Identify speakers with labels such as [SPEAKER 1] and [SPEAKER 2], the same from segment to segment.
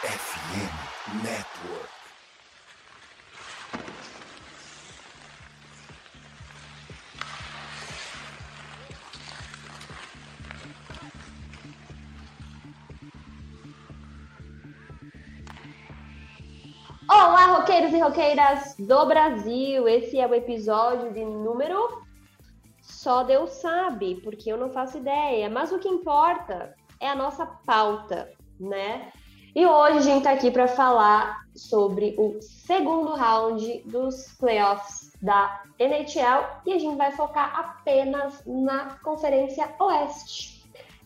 [SPEAKER 1] FM Network.
[SPEAKER 2] Olá, roqueiros e roqueiras do Brasil! Esse é o episódio de número. Só Deus sabe, porque eu não faço ideia. Mas o que importa é a nossa pauta, né? E hoje a gente tá aqui para falar sobre o segundo round dos playoffs da NHL e a gente vai focar apenas na Conferência Oeste.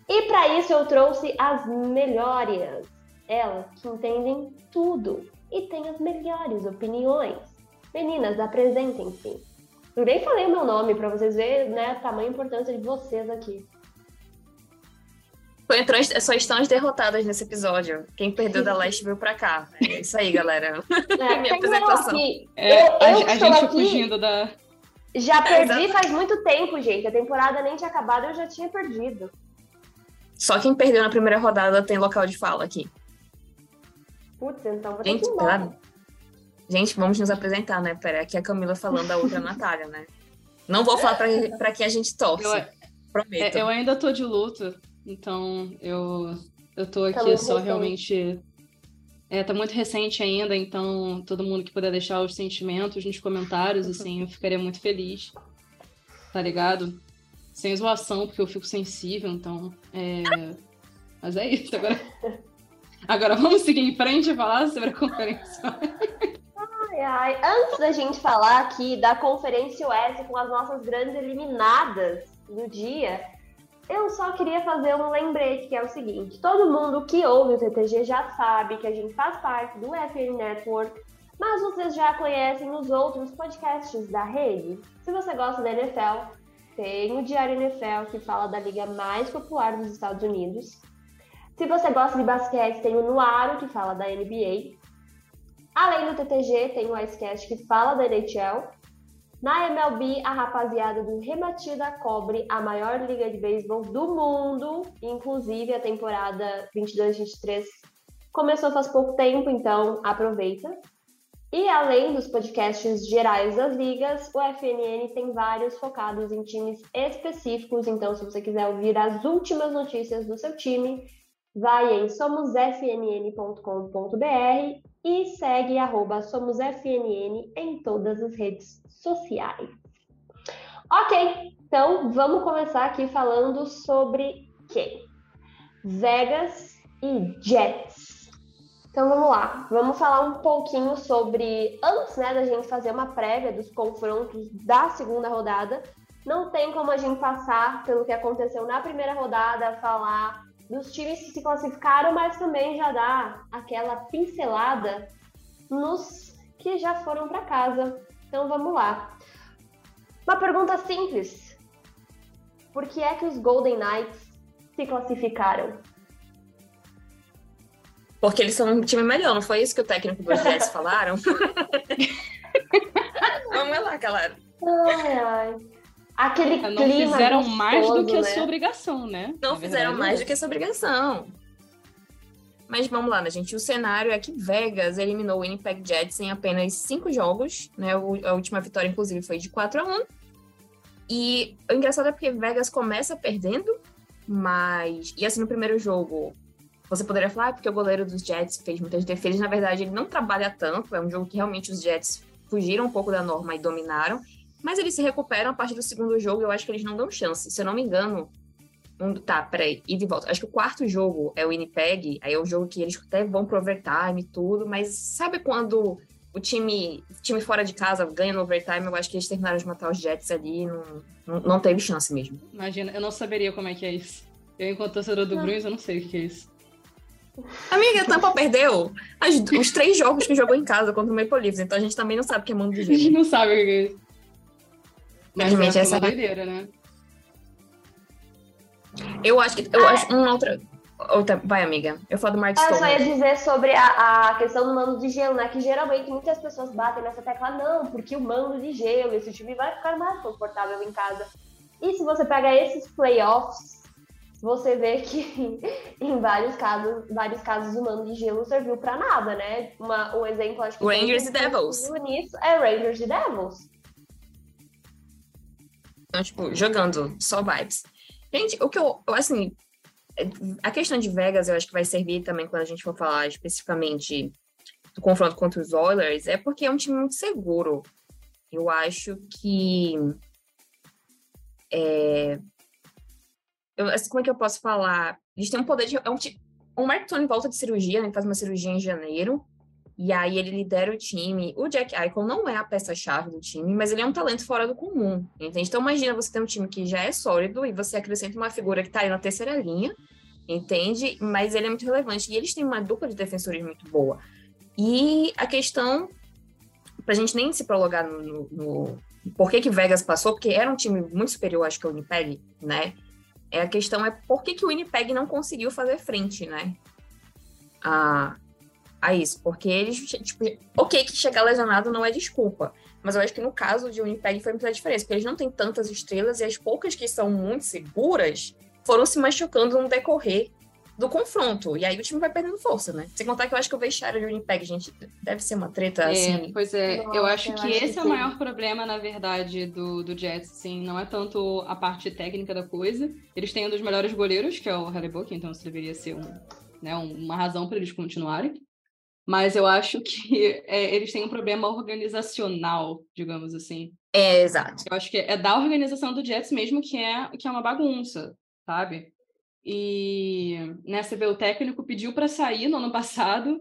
[SPEAKER 2] E para isso eu trouxe as melhores, elas que entendem tudo e têm as melhores opiniões. Meninas, apresentem-se. Eu nem falei o meu nome para vocês verem né, a tamanha importância de vocês aqui.
[SPEAKER 3] Só estão as derrotadas nesse episódio. Quem perdeu da Leste veio pra cá. É isso aí, galera.
[SPEAKER 2] É,
[SPEAKER 3] Minha apresentação.
[SPEAKER 4] É,
[SPEAKER 2] eu,
[SPEAKER 4] a,
[SPEAKER 2] eu
[SPEAKER 4] a
[SPEAKER 2] estou
[SPEAKER 4] gente
[SPEAKER 2] aqui,
[SPEAKER 4] fugindo da.
[SPEAKER 2] Já
[SPEAKER 3] É,
[SPEAKER 2] perdi faz muito tempo, gente. A temporada nem tinha acabado, eu já tinha perdido.
[SPEAKER 3] Só quem perdeu na primeira rodada tem local de fala aqui.
[SPEAKER 2] Putz, então vou ter que
[SPEAKER 3] Gente,
[SPEAKER 2] ir embora.
[SPEAKER 3] pera... Gente, vamos nos apresentar, né? Pera, aqui é a Camila falando, a outra é a Natália, né? Não vou falar pra, pra quem a gente torce.
[SPEAKER 4] Eu,
[SPEAKER 3] Prometo.
[SPEAKER 4] é, eu ainda tô de luto, então eu, eu tô aqui
[SPEAKER 2] muito
[SPEAKER 4] só
[SPEAKER 2] recente.
[SPEAKER 4] realmente. É, tá muito recente ainda, então todo mundo que puder deixar os sentimentos nos comentários, assim, eu ficaria muito feliz. Tá ligado? Sem zoação, porque eu fico sensível, então. É... Mas é isso, agora. Agora vamos seguir em frente e falar sobre a conferência.
[SPEAKER 2] Ai, ai. Antes da gente falar aqui da Conferência Oeste com as nossas grandes eliminadas do dia, eu só queria fazer um lembrete, que é o seguinte. Todo mundo que ouve o TTG já sabe que a gente faz parte do FN Network, mas vocês já conhecem os outros podcasts da rede. Se você gosta da NFL, tem o Diário NFL, que fala da liga mais popular dos Estados Unidos. Se você gosta de basquete, tem o Nuaro, que fala da NBA. Além do TTG, tem o Icecast que fala da NHL. Na MLB, a rapaziada do Rematida cobre a maior liga de beisebol do mundo. Inclusive, a temporada 22-23 começou faz pouco tempo, então aproveita. E além dos podcasts gerais das ligas, o FNN tem vários focados em times específicos. Então, se você quiser ouvir as últimas notícias do seu time, vai em somosfnn.com.br e segue arroba SomosFNN em todas as redes sociais. Ok, então vamos começar aqui falando sobre quem? Vegas e Jets. Então vamos lá, vamos falar um pouquinho sobre, antes né, da gente fazer uma prévia dos confrontos da segunda rodada, não tem como a gente passar pelo que aconteceu na primeira rodada, falar dos times que se classificaram, mas também já dá aquela pincelada nos que já foram para casa. Então vamos lá. Uma pergunta simples. Por que é que os Golden Knights se classificaram?
[SPEAKER 3] Porque eles são um time melhor, não foi isso que o técnico dos Jets falaram? Vamos lá, galera.
[SPEAKER 2] Ai, ai. Aquele
[SPEAKER 4] Não
[SPEAKER 2] clima
[SPEAKER 4] fizeram mais do que a
[SPEAKER 2] gostoso, né?
[SPEAKER 4] sua obrigação, né?
[SPEAKER 3] Não
[SPEAKER 4] Na
[SPEAKER 3] fizeram
[SPEAKER 4] verdade,
[SPEAKER 3] mais
[SPEAKER 4] é.
[SPEAKER 3] do que essa obrigação. Mas vamos lá, né, gente? O cenário é que Vegas eliminou o Winnipeg Jets em apenas cinco jogos, né? A última vitória, inclusive, foi de 4 a 1 E o engraçado é porque Vegas começa perdendo, mas. E assim, no primeiro jogo, você poderia falar, ah, porque o goleiro dos Jets fez muitas defesas. Na verdade, ele não trabalha tanto. É um jogo que realmente os Jets fugiram um pouco da norma e dominaram. Mas eles se recuperam a partir do segundo jogo. Eu acho que eles não dão chance. Se eu não me engano, um, tá, peraí, e de volta. Acho que o quarto jogo é o Winnipeg, aí é o jogo que eles até vão pro overtime e tudo, mas sabe quando o time, time fora de casa ganha no overtime? Eu acho que eles terminaram de matar os Jets ali, não, não, não teve chance mesmo.
[SPEAKER 4] Imagina, eu não saberia como é que é isso. Eu, enquanto torcedor do. Bruins, eu não sei o que é isso.
[SPEAKER 3] Amiga, a Tampa perdeu as- os três jogos que jogou em casa contra o Maple Leafs, então a gente também não sabe o que é mundo de
[SPEAKER 4] A gente
[SPEAKER 3] gelo.
[SPEAKER 4] não sabe o que é isso. Mas foi
[SPEAKER 3] essa é
[SPEAKER 4] doideira, né?
[SPEAKER 3] Eu acho que. Eu acho uma outra. outra vai, amiga. Eu falo do Mark
[SPEAKER 2] Eu só ia dizer sobre a, a questão do mando de gelo, né? Que geralmente muitas pessoas batem nessa tecla, não, porque o mando de gelo, esse time vai ficar mais confortável em casa. E se você pega esses playoffs, você vê que em vários casos, vários casos o mano de gelo serviu para nada, né? Uma, um exemplo, acho que
[SPEAKER 3] Rangers e Devils.
[SPEAKER 2] Nisso é Rangers e Devils.
[SPEAKER 3] Então, tipo, jogando só vibes. Gente, o que eu, assim, a questão de Vegas eu acho que vai servir também quando a gente for falar especificamente do confronto contra os Oilers, é porque é um time muito seguro. Eu acho que. É, eu, assim, como é que eu posso falar? Eles têm um poder de. É um, o Mark Tony volta de cirurgia, né? Faz uma cirurgia em janeiro. E aí ele lidera o time. O Jack Eichel não é a peça-chave do time, mas ele é um talento fora do comum, entende? Então imagina você ter um time que já é sólido e você acrescenta uma figura que tá aí na terceira linha, entende? Mas ele é muito relevante. E eles têm uma dupla de defensores muito boa. E a questão, pra gente nem se prolongar no, no, no por que que Vegas passou, porque era um time muito superior, acho que o Winnipeg, né? É, a questão é por que, que o Winnipeg não conseguiu fazer frente, né? A, a isso. Porque eles, tipo, ok, que chegar lesionado não é desculpa. Mas eu acho que no caso de Winnipeg foi muita diferença, porque eles não têm tantas estrelas e as poucas que são muito seguras foram se machucando no decorrer do confronto. E aí o time vai perdendo força, né? Sem contar que eu acho que o vestiário de Winnipeg, gente, deve ser uma treta, é, assim...
[SPEAKER 4] Pois é, Nossa, eu acho eu que acho esse que é o maior problema, na verdade, do, do Jets, assim. Não é tanto a parte técnica da coisa. Eles têm um dos melhores goleiros, que é o Harry Book, então isso deveria ser um, né, uma razão para eles continuarem. Mas eu acho que é, eles têm um problema organizacional, digamos assim.
[SPEAKER 3] É, exato.
[SPEAKER 4] Eu acho que é da organização do Jets mesmo que é, que é uma bagunça, sabe? E né, você vê, o técnico pediu para sair no ano passado.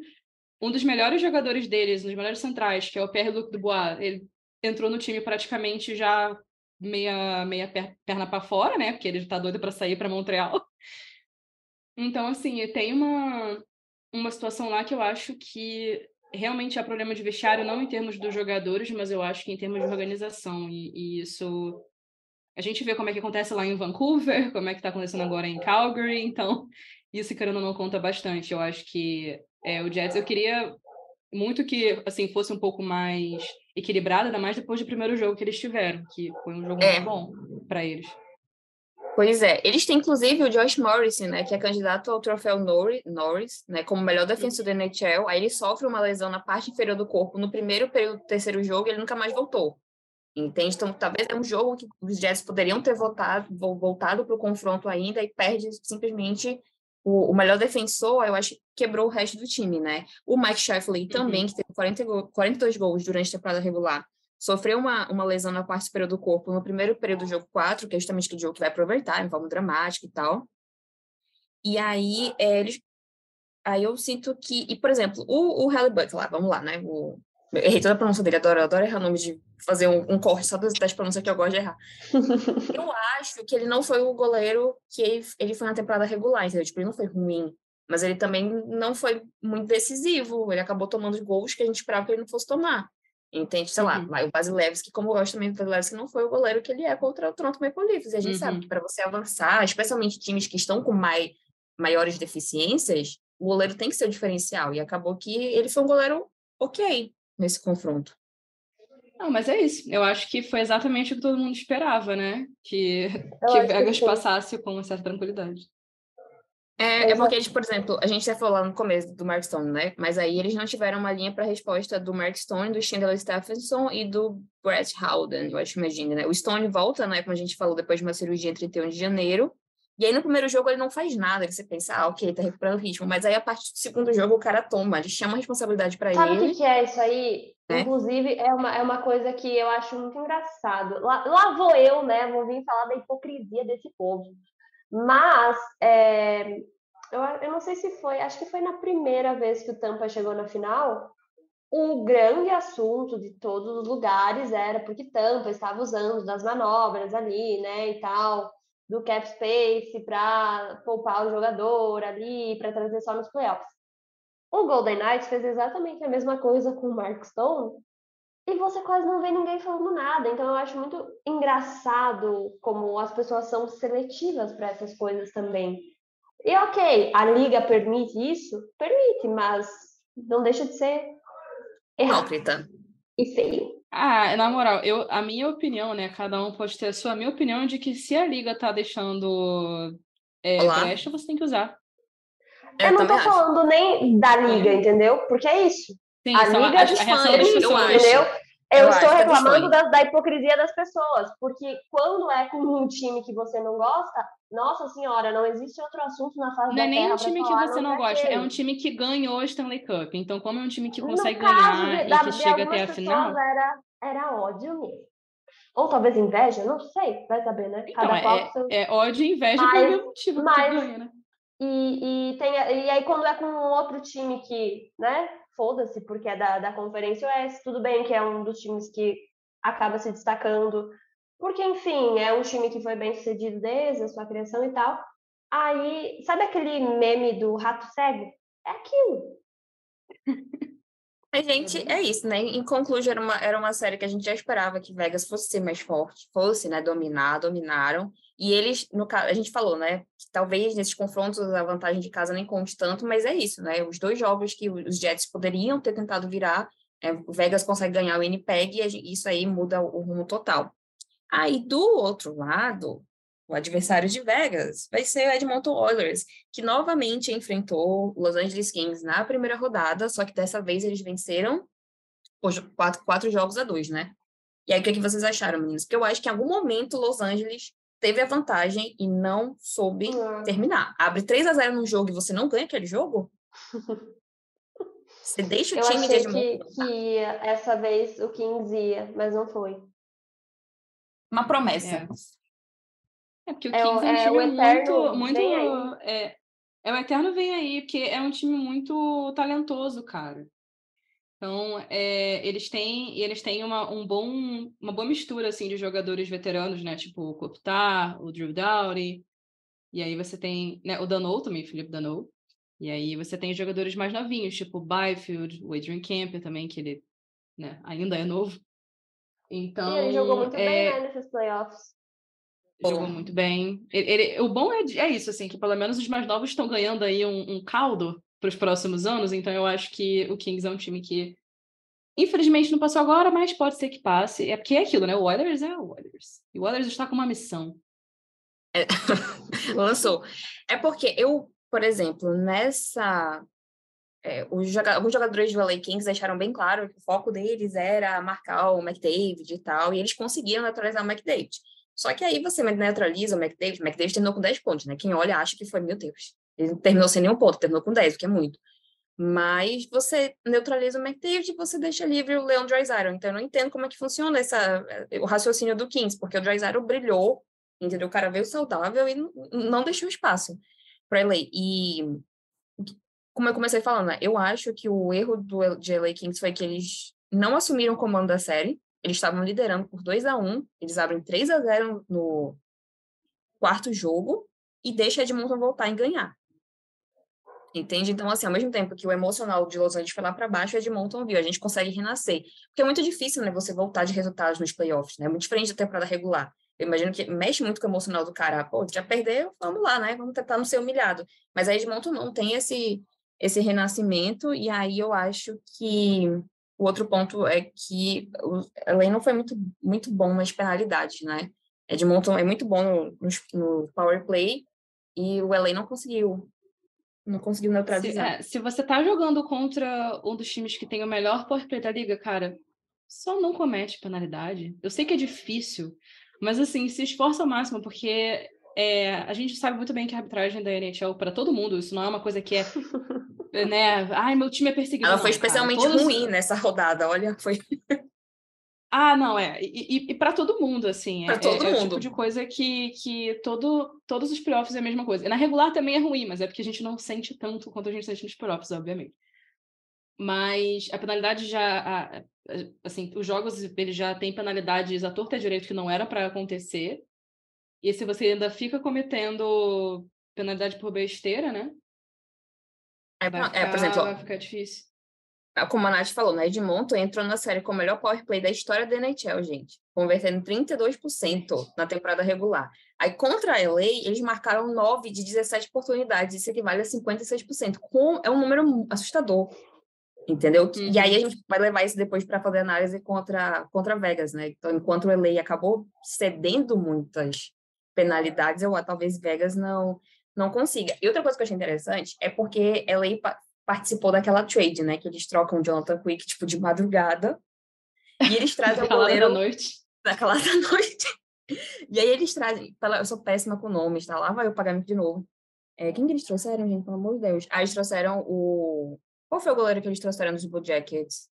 [SPEAKER 4] Um dos melhores jogadores deles, um dos melhores centrais, que é o Pierre-Luc Dubois, ele entrou no time praticamente já meia, meia perna para fora, né? Porque ele está doido para sair para Montreal. Então, assim, tem uma, uma situação lá que eu acho que realmente há problema de vestiário, não em termos dos jogadores, mas eu acho que em termos de organização. E, e isso a gente vê como é que acontece lá em Vancouver, como é que está acontecendo agora em Calgary, então isso, querendo não, conta bastante. Eu acho que é, o Jets, eu queria muito que assim fosse um pouco mais equilibrado, ainda mais depois do primeiro jogo que eles tiveram, que foi um jogo é. muito bom para eles.
[SPEAKER 3] Pois é, eles têm inclusive o Josh Morrison, né, que é candidato ao troféu Norris, né, como melhor defensor da NHL. Aí ele sofre uma lesão na parte inferior do corpo no primeiro período do terceiro jogo, e ele nunca mais voltou. Entende? Então, talvez é um jogo que os Jets poderiam ter voltado, voltado para o confronto ainda e perde simplesmente o, o, melhor defensor, eu acho que quebrou o resto do time, né? O Mike Sheffley também, uhum. que teve 40, 42 gols durante a temporada regular, sofreu uma, uma lesão na parte superior do corpo no primeiro período do jogo 4, que é justamente aquele jogo que vai aproveitar, em forma dramática e tal. E aí, é, eles, aí eu sinto que, e por exemplo, o, o Halliburton lá, vamos lá, né? O, eu errei toda a pronúncia dele, adoro, adoro errar nome de fazer um, um corte só das, das pronúncias que eu gosto de errar. eu acho que ele não foi o goleiro que ele, ele foi na temporada regular, entendeu? Tipo, ele não foi ruim, mas ele também não foi muito decisivo. Ele acabou tomando gols que a gente esperava que ele não fosse tomar. Entende? Sei uhum. lá, o Vasilevski, como eu gosto também do Vasilevski, não foi o goleiro que ele é contra o Toronto Maple Leafs. E a gente uhum. sabe que para você avançar, especialmente times que estão com mai, maiores deficiências, o goleiro tem que ser o diferencial. E acabou que ele foi um goleiro ok, nesse confronto.
[SPEAKER 4] Não, mas é isso. Eu acho que foi exatamente o que todo mundo esperava, né? Que, que Vegas que passasse com uma certa tranquilidade.
[SPEAKER 3] É, é porque, eles, por exemplo, a gente já falou lá no começo do Mark Stone, né? Mas aí eles não tiveram uma linha para resposta do Mark Stone, do Chandler Stephenson e do Brett Howden, eu acho, imagina, né? O Stone volta, né? Como a gente falou, depois de uma cirurgia em 31 de janeiro. E aí no primeiro jogo ele não faz nada, você pensa, ah, ok, tá recuperando o ritmo. Mas aí a partir do segundo jogo o cara toma, ele chama a responsabilidade para ele.
[SPEAKER 2] Sabe o que, que, é isso aí? Né? Inclusive, é uma, é uma coisa que eu acho muito engraçado. Lá, lá vou eu, né? Vou vir falar da hipocrisia desse povo. Mas é, eu, eu não sei se foi, acho que foi na primeira vez que o Tampa chegou na final. O grande assunto de todos os lugares era porque Tampa estava usando das manobras ali, né, e tal do cap space para poupar o jogador ali, para trazer só nos playoffs. O Golden Knights fez exatamente a mesma coisa com o Mark Stone e você quase não vê ninguém falando nada. Então eu acho muito engraçado como as pessoas são seletivas para essas coisas também. E ok, a liga permite isso? Permite, mas não deixa de ser.
[SPEAKER 3] Hipócrita.
[SPEAKER 2] E feio.
[SPEAKER 4] Ah, na moral, eu, a minha opinião, né? Cada um pode ter a sua. A minha opinião é de que se a liga tá deixando é,
[SPEAKER 3] Olá.
[SPEAKER 4] brecha, você tem que usar.
[SPEAKER 2] Eu, não tô
[SPEAKER 3] acho.
[SPEAKER 2] falando nem da liga, entendeu? Porque é isso.
[SPEAKER 4] Sim,
[SPEAKER 2] A
[SPEAKER 4] são
[SPEAKER 2] liga
[SPEAKER 4] a,
[SPEAKER 2] dos
[SPEAKER 4] a reação
[SPEAKER 3] fãs,
[SPEAKER 4] das
[SPEAKER 3] eu
[SPEAKER 4] pessoas.
[SPEAKER 3] acho.
[SPEAKER 2] Entendeu? Eu,
[SPEAKER 3] Eu
[SPEAKER 2] estou
[SPEAKER 3] que é dos
[SPEAKER 2] reclamando da, da hipocrisia das pessoas, porque quando é com um time que você não gosta, nossa senhora, não existe outro assunto na face
[SPEAKER 4] Não
[SPEAKER 2] da
[SPEAKER 4] é nem um time que você não gosta, é um time que ganhou a Stanley Cup. Então, como é um time que consegue
[SPEAKER 2] caso
[SPEAKER 4] ganhar
[SPEAKER 2] de, da,
[SPEAKER 4] e que
[SPEAKER 2] de
[SPEAKER 4] chega até a final.
[SPEAKER 2] era, era ódio mesmo. Ou talvez inveja, não sei, vai saber, né?
[SPEAKER 4] Então,
[SPEAKER 2] Cada
[SPEAKER 4] é,
[SPEAKER 2] seu...
[SPEAKER 4] é ódio e inveja
[SPEAKER 2] Mas-
[SPEAKER 4] pelo mesmo motivo
[SPEAKER 2] mas-
[SPEAKER 4] que ganha, né?
[SPEAKER 2] E, e, tem, e aí, quando é com um outro time que, né, foda-se, porque é da, da Conferência Oeste, tudo bem que é um dos times que acaba se destacando, porque, enfim, é um time que foi bem sucedido desde a sua criação e tal. Aí, sabe aquele meme do rato cego? É aquilo.
[SPEAKER 3] Mas, gente, é isso, né? Em conclusão, era uma, era uma série que a gente já esperava que Vegas fosse ser mais forte, fosse, né, dominar, dominaram. E eles, no caso, a gente falou, né, que talvez nesses confrontos a vantagem de casa nem conte tanto, mas é isso, né? Os dois jogos que os Jets poderiam ter tentado virar, é, o Vegas consegue ganhar o Winnipeg e isso aí muda o, rumo total. Aí, do outro lado, o adversário de Vegas vai ser o Edmonton Oilers, que novamente enfrentou Los Angeles Kings na primeira rodada, só que dessa vez eles venceram quatro, quatro jogos a dois, né? E aí, o que, é que vocês acharam, meninos? Porque eu acho que em algum momento Los Angeles teve a vantagem e não soube
[SPEAKER 2] Hum.
[SPEAKER 3] terminar. Abre 3 a 0 num jogo e você não ganha aquele jogo? Você deixa o
[SPEAKER 2] Eu
[SPEAKER 3] time de
[SPEAKER 2] achei que,
[SPEAKER 3] Edmonton.
[SPEAKER 2] que essa vez o Kings ia, mas não foi.
[SPEAKER 3] Uma promessa.
[SPEAKER 4] É. É porque o
[SPEAKER 2] É
[SPEAKER 4] Kings é um
[SPEAKER 2] é
[SPEAKER 4] time muito, muito é, é o eterno vem aí, porque é um time muito talentoso, cara. Então, é, eles têm eles têm uma, um bom, uma boa mistura assim de jogadores veteranos, né? Tipo o Kopitar, o Drew Doughty, e aí você tem né, o Dano também, Felipe Dano. E aí você tem os jogadores mais novinhos, tipo o Byfield, o Adrian Kemper também, que ele né, ainda é novo. Então,
[SPEAKER 2] e ele jogou muito
[SPEAKER 4] é,
[SPEAKER 2] bem, né, nesses playoffs.
[SPEAKER 4] Jogou muito bem. Ele- ele- o bom é, é isso, assim, que pelo menos os mais novos estão ganhando aí um, um caldo para os próximos anos, então eu acho que o Kings é um time que, infelizmente, não passou agora, mas pode ser que passe. É porque é aquilo, né? O Oilers é o Oilers. E o Oilers está com uma missão.
[SPEAKER 3] Lançou. É porque eu, por exemplo, nessa. é, joga- alguns jogadores do LA Kings deixaram bem claro que o foco deles era marcar o McDavid e tal, e eles conseguiram neutralizar o McDavid. Só que aí você neutraliza o McDavid, o McDavid terminou com 10 pontos, né? Quem olha acha que foi, meu Deus, ele terminou sem nenhum ponto, terminou com 10, o que é muito. Mas você neutraliza o McDavid e você deixa livre o Leon Draisaitl. Então eu não entendo como é que funciona essa, o raciocínio do Kings, porque o Draisaitl brilhou, entendeu? O cara veio saudável e não deixou espaço para LA. E como eu comecei falando, né, eu acho que o erro do de LA Kings foi que eles não assumiram o comando da série. Eles estavam liderando por 2 a 1 eles abrem 3 a 0 no quarto jogo e deixa Edmonton voltar e ganhar. Entende? Então, assim, ao mesmo tempo que o emocional de Los Angeles foi lá para baixo, Edmonton viu, a gente consegue renascer. Porque é muito difícil, né, você voltar de resultados nos playoffs, né? É muito diferente da temporada regular. Eu imagino que mexe muito com o emocional do cara. Pô, já perdeu, vamos lá, né? Vamos tentar não ser humilhado. Mas a Edmonton não tem esse, esse renascimento, e aí eu acho que o outro ponto é que o não foi muito, muito bom nas penalidades, né? Edmonton é muito bom no, no, no power play, e o LA não conseguiu não conseguiu
[SPEAKER 4] Se,
[SPEAKER 3] neutralizar.
[SPEAKER 4] é, se você tá jogando contra um dos times que tem o melhor power play da liga, cara, só não comete penalidade. Eu sei que é difícil, mas assim, se esforça ao máximo, porque é, a gente sabe muito bem que a arbitragem da NHL para todo mundo, isso não é uma coisa que é, né? Ai, meu time é perseguido.
[SPEAKER 3] Ela
[SPEAKER 4] Não,
[SPEAKER 3] foi
[SPEAKER 4] cara,
[SPEAKER 3] especialmente
[SPEAKER 4] todos-
[SPEAKER 3] ruim nessa rodada, olha, foi
[SPEAKER 4] Ah, não, é. E, e, e para todo mundo, assim.
[SPEAKER 3] Pra
[SPEAKER 4] é,
[SPEAKER 3] todo
[SPEAKER 4] é, é o
[SPEAKER 3] mundo.
[SPEAKER 4] tipo de coisa que, que todo, todos os playoffs é a mesma coisa. E na regular também é ruim, mas é porque a gente não sente tanto quanto a gente sente nos playoffs, obviamente. Mas a penalidade já. a- a- assim, os jogos eles já têm penalidades à torta e direito que não era para acontecer. E se você ainda fica cometendo penalidade por besteira, né?
[SPEAKER 3] é,
[SPEAKER 4] Vai
[SPEAKER 3] é,
[SPEAKER 4] ficar,
[SPEAKER 3] por exemplo,
[SPEAKER 4] vai ficar difícil.
[SPEAKER 3] Como a Nath falou, né? Edmonton entrou na série com o melhor power play da história da NHL, gente. Convertendo 32% na temporada regular. Aí, contra a LA, eles marcaram 9 de 17 oportunidades. Isso equivale a 56%. Com, é um número assustador. Entendeu? E aí, a
[SPEAKER 4] Uhum.
[SPEAKER 3] gente vai levar isso depois para fazer análise contra, contra Vegas, né? Então, enquanto o LA acabou cedendo muitas penalidades, eu talvez Vegas não não consiga. E outra coisa que eu achei interessante é porque ela participou daquela trade, né? Que eles trocam o Jonathan Quick, tipo, de madrugada. E eles trazem o goleiro...
[SPEAKER 4] da noite.
[SPEAKER 3] Naquela da noite. E aí eles trazem... Eu sou péssima com nomes, tá? Lá vai o pagamento de novo. É, quem que eles trouxeram, gente? Pelo amor de Deus. Ah, eles trouxeram o... Qual foi o goleiro que eles trouxeram dos Blue Jackets?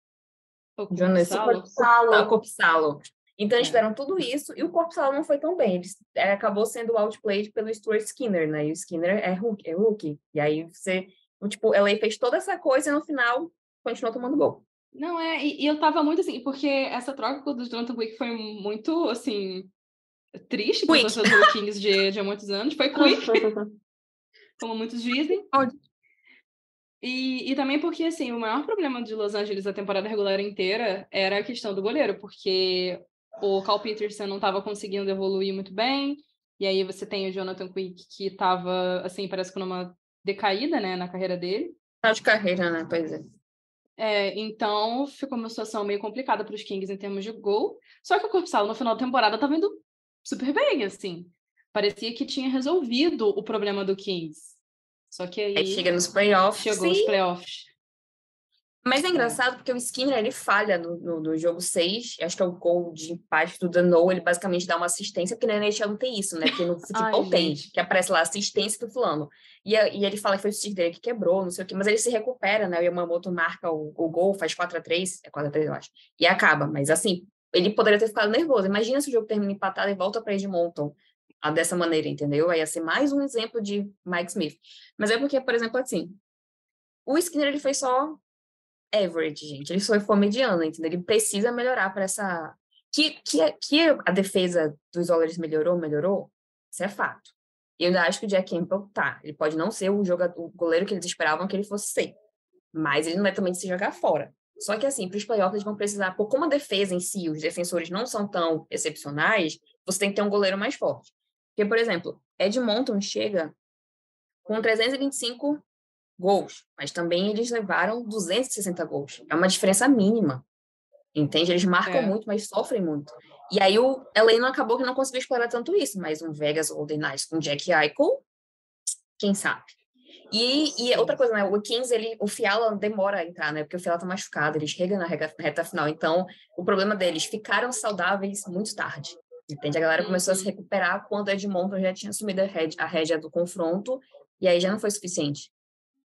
[SPEAKER 4] O.
[SPEAKER 3] Copsalo. Então eles é. fizeram tudo isso e o Copsalo não foi tão bem. Ele é, acabou sendo outplayed pelo Stuart Skinner, né? E o Skinner é rookie. É rookie. E aí você... Tipo, ela fez toda essa coisa e no final continuou tomando gol.
[SPEAKER 4] Não, é, e, e, eu tava muito assim, porque essa troca do Jonathan Quick foi muito, assim, triste para os torcedores Kings de, de há muitos anos. Foi quick, como muitos dizem. E, e também porque, assim, o maior problema de Los Angeles a temporada regular inteira era a questão do goleiro, porque o Cal Peterson não estava conseguindo evoluir muito bem, e aí você tem o Jonathan Quick que estava, assim, parece que numa decaída, né, na carreira dele.
[SPEAKER 3] Tá de carreira, né, pois é.
[SPEAKER 4] É, então ficou uma situação meio complicada para os Kings em termos de gol. Só que o Corpsal no final da temporada estava indo super bem, assim. Parecia que tinha resolvido o problema do Kings. Só que aí.
[SPEAKER 3] aí chega nos playoffs.
[SPEAKER 4] Chegou nos playoffs.
[SPEAKER 3] Mas é engraçado porque o Skinner ele falha no, no, no, jogo 6, acho que é o gol de empate do Dano, ele basicamente dá uma assistência, porque na NHL não tem isso, né? Porque no futebol Ai, tem, gente. que aparece lá assistência do fulano. E, e ele fala que foi o stick dele que quebrou, não sei o quê, mas ele se recupera, né? O Yamamoto marca o, o gol, faz 4 a 3 é 4 a 3 eu acho, e acaba. Mas assim, ele poderia ter ficado nervoso. Imagina se o jogo termina empatado e volta para Edmonton a, dessa maneira, entendeu? Aí ia ser mais um exemplo de Mike Smith. Mas é porque, por exemplo, assim, o Skinner ele foi só average, gente. Ele foi, foi mediano, entendeu? Ele precisa melhorar para essa. Que, que, que a defesa dos Oilers melhorou, melhorou, isso é fato. E eu ainda acho que o Jack Campbell tá. Ele pode não ser o, jogador, o goleiro que eles esperavam que ele fosse ser. Mas ele não é também de se jogar fora. Só que, assim, para os playoffs, eles vão precisar, por como a defesa em si, os defensores não são tão excepcionais, você tem que ter um goleiro mais forte. Porque, por exemplo, Edmonton chega com 325 gols, mas também eles levaram 260 gols. É uma diferença mínima. Entende? Eles marcam é. muito, mas sofrem muito. E aí o não acabou que não conseguiu explorar tanto isso, mas um Vegas Golden Knights com Jack Eichel, quem sabe? E, e outra coisa, né? O Kings, ele, o Fiala demora a entrar, né? Porque o Fiala tá machucado, ele chega na reta final. Então, o problema deles, ficaram saudáveis muito tarde. Entende? A galera começou a se uhum. recuperar quando Edmonton já tinha assumido a rédea, a rédea do confronto, e aí já não foi suficiente.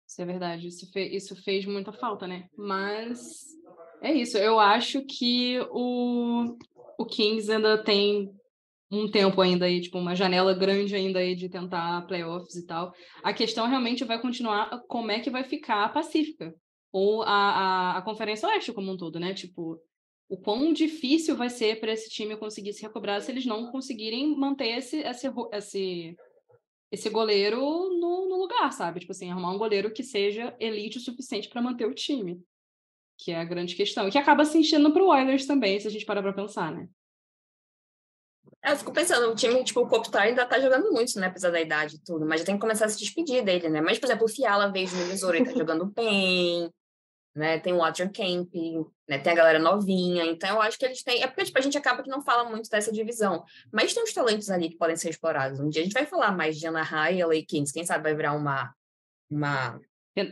[SPEAKER 4] Isso é verdade, isso, fe isso fez muita falta, né? Mas é isso, eu acho que o, o Kings ainda tem um tempo ainda aí, tipo, uma janela grande ainda aí de tentar playoffs e tal. A questão realmente vai continuar como é que vai ficar a Pacífica, ou a, a, a Conferência Oeste como um todo, né? Tipo, o quão difícil vai ser para esse time conseguir se recobrar se eles não conseguirem manter esse, esse, esse esse goleiro no, no, lugar, sabe? Tipo assim, arrumar um goleiro que seja elite o suficiente para manter o time. Que é a grande questão. E que acaba se enchendo pro Oilers também, se a gente parar pra pensar, né?
[SPEAKER 3] Eu fico pensando, o time, tipo, o Kopitar ainda tá jogando muito, né? Apesar da idade e tudo, mas já tem que começar a se despedir dele, né? Mas, por exemplo, o Fiala veio de Minnesota, ele tá jogando bem, né? Tem o Water Camp, né? Tem a galera novinha, então eu acho que eles têm. É porque tipo, a gente acaba que não fala muito dessa divisão, mas tem uns talentos ali que podem ser explorados. Um dia a gente vai falar mais de Anaheim e LA Kings, quem sabe vai virar uma. uma...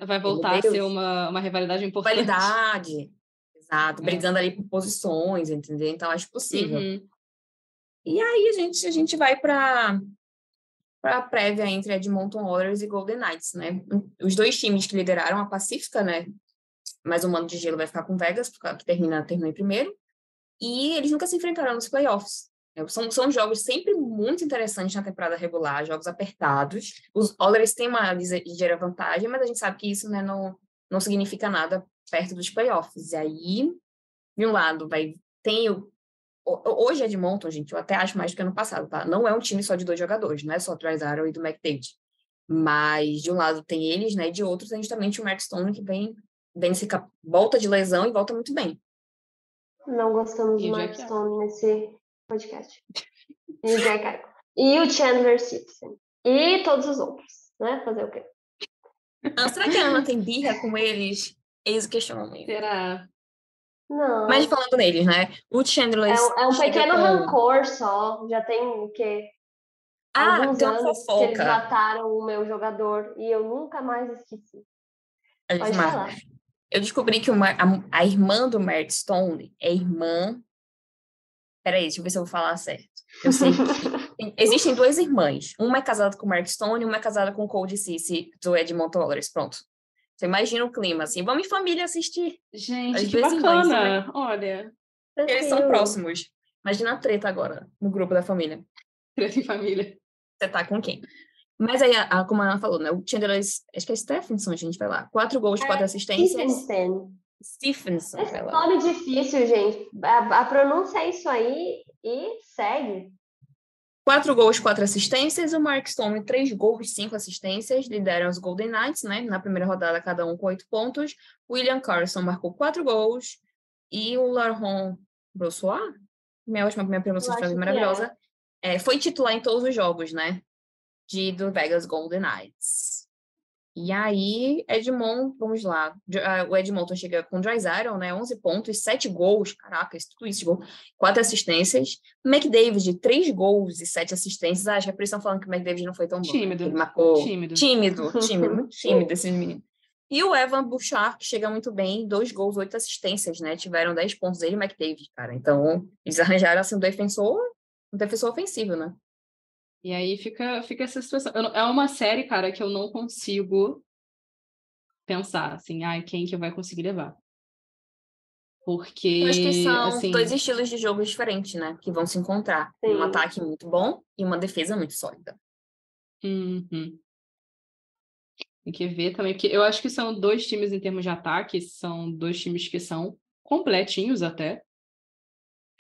[SPEAKER 4] Vai voltar a ser uma, uma rivalidade importante.
[SPEAKER 3] Rivalidade, exato, é. brigando ali por posições, entendeu? Então acho possível. Uhum. E aí a gente, a gente vai para para a prévia entre Edmonton Oilers e Golden Knights, né? Os dois times que lideraram a Pacífica, né? Mas o mando de gelo vai ficar com Vegas, que termina, termina em primeiro. E eles nunca se enfrentaram nos playoffs. É, são, são jogos sempre muito interessantes na temporada regular, jogos apertados. Os Oilers têm uma ligeira vantagem, mas a gente sabe que isso né, não, não significa nada perto dos playoffs. E aí, de um lado, vai tem o. Hoje é Edmonton, gente, eu até acho mais do que ano passado, tá? Não é um time só de dois jogadores, não é só o Trezaro e do McDavid. Mas, de um lado, tem eles, né? E de outro, tem justamente o Mark Stone, que vem Vence volta de lesão e volta muito bem.
[SPEAKER 2] Não gostamos de Mark Stone nesse podcast. E o Jack E o Chandler Simpson. E todos os outros, né? Fazer o quê?
[SPEAKER 3] Ah, será que a Ana tem birra com eles? Eis o questionamento.
[SPEAKER 4] Será?
[SPEAKER 2] Não.
[SPEAKER 3] Mas falando neles, né? O Chandler.
[SPEAKER 2] É, um, é um pequeno com... rancor só. Já tem o quê?
[SPEAKER 3] Ah,
[SPEAKER 2] alguns
[SPEAKER 3] tem uma
[SPEAKER 2] anos que eles
[SPEAKER 3] fofoca.
[SPEAKER 2] mataram o meu jogador e eu nunca mais esqueci.
[SPEAKER 3] A
[SPEAKER 2] Pode
[SPEAKER 3] marca.
[SPEAKER 2] falar.
[SPEAKER 3] Eu descobri que uma, a, a irmã do Mert Stone é irmã. Peraí, deixa eu ver se eu vou falar certo. Eu sei que tem- existem duas irmãs. Uma é casada com o Mark Stone e uma é casada com o Cold Cici, do Edmond Tollers. Pronto. Você imagina o clima, assim. Vamos em família assistir.
[SPEAKER 4] Gente,
[SPEAKER 3] As
[SPEAKER 4] que
[SPEAKER 3] duas irmãs,
[SPEAKER 4] bacana. Olha,
[SPEAKER 3] Eles são próximos. Imagina a treta agora, no grupo da família.
[SPEAKER 4] treta em família.
[SPEAKER 3] Você tá com quem? Mas aí, a, a- como a Ana falou, né? O Chandler, acho que é Stephenson, a gente vai lá. Quatro gols, quatro assistências.
[SPEAKER 2] Stephenson.
[SPEAKER 3] Stephenson,
[SPEAKER 2] Esse nome difícil, gente. A, a pronúncia é isso aí e segue.
[SPEAKER 3] Quatro gols, quatro assistências. O Mark Stone, três gols, cinco assistências. Lideram os Golden Knights, né? Na primeira rodada, cada um com oito pontos. William Carson marcou quatro gols. E o Laurent Brossois, minha última minha pronúncia de frase
[SPEAKER 2] que
[SPEAKER 3] maravilhosa, é, foi titular em todos os jogos, né? De, do Vegas Golden Knights. E aí, Edmond, vamos lá. Ah, O Edmonton chega com Drysdale, né? 11 pontos, 7 gols. Caraca, isso, tudo isso de gol. Quatro assistências. McDavid, três gols e sete assistências. Ah, acho que é por isso estão falando que o McDavid não foi tão bom. né?
[SPEAKER 4] Tímido.
[SPEAKER 3] Ele marcou.
[SPEAKER 4] Tímido.
[SPEAKER 3] Tímido, tímido, muito tímido esse menino. E o Evan Bouchard, que chega muito bem, dois gols, oito assistências, né? Tiveram 10 pontos ele e o McDavid, cara. Então, eles arranjaram assim um defensor, um defensor ofensivo, né?
[SPEAKER 4] E aí fica, fica essa situação. Eu é uma série, cara, que eu não consigo pensar, assim, ai, quem que vai conseguir levar? Porque,
[SPEAKER 3] Eu acho que são
[SPEAKER 4] assim,
[SPEAKER 3] dois estilos de jogo diferentes, né? Que vão se encontrar. Um
[SPEAKER 2] Sim.
[SPEAKER 3] ataque muito bom e uma defesa muito sólida.
[SPEAKER 4] uhum. Tem que ver também, porque eu acho que são dois times em termos de ataque, são dois times que são completinhos até.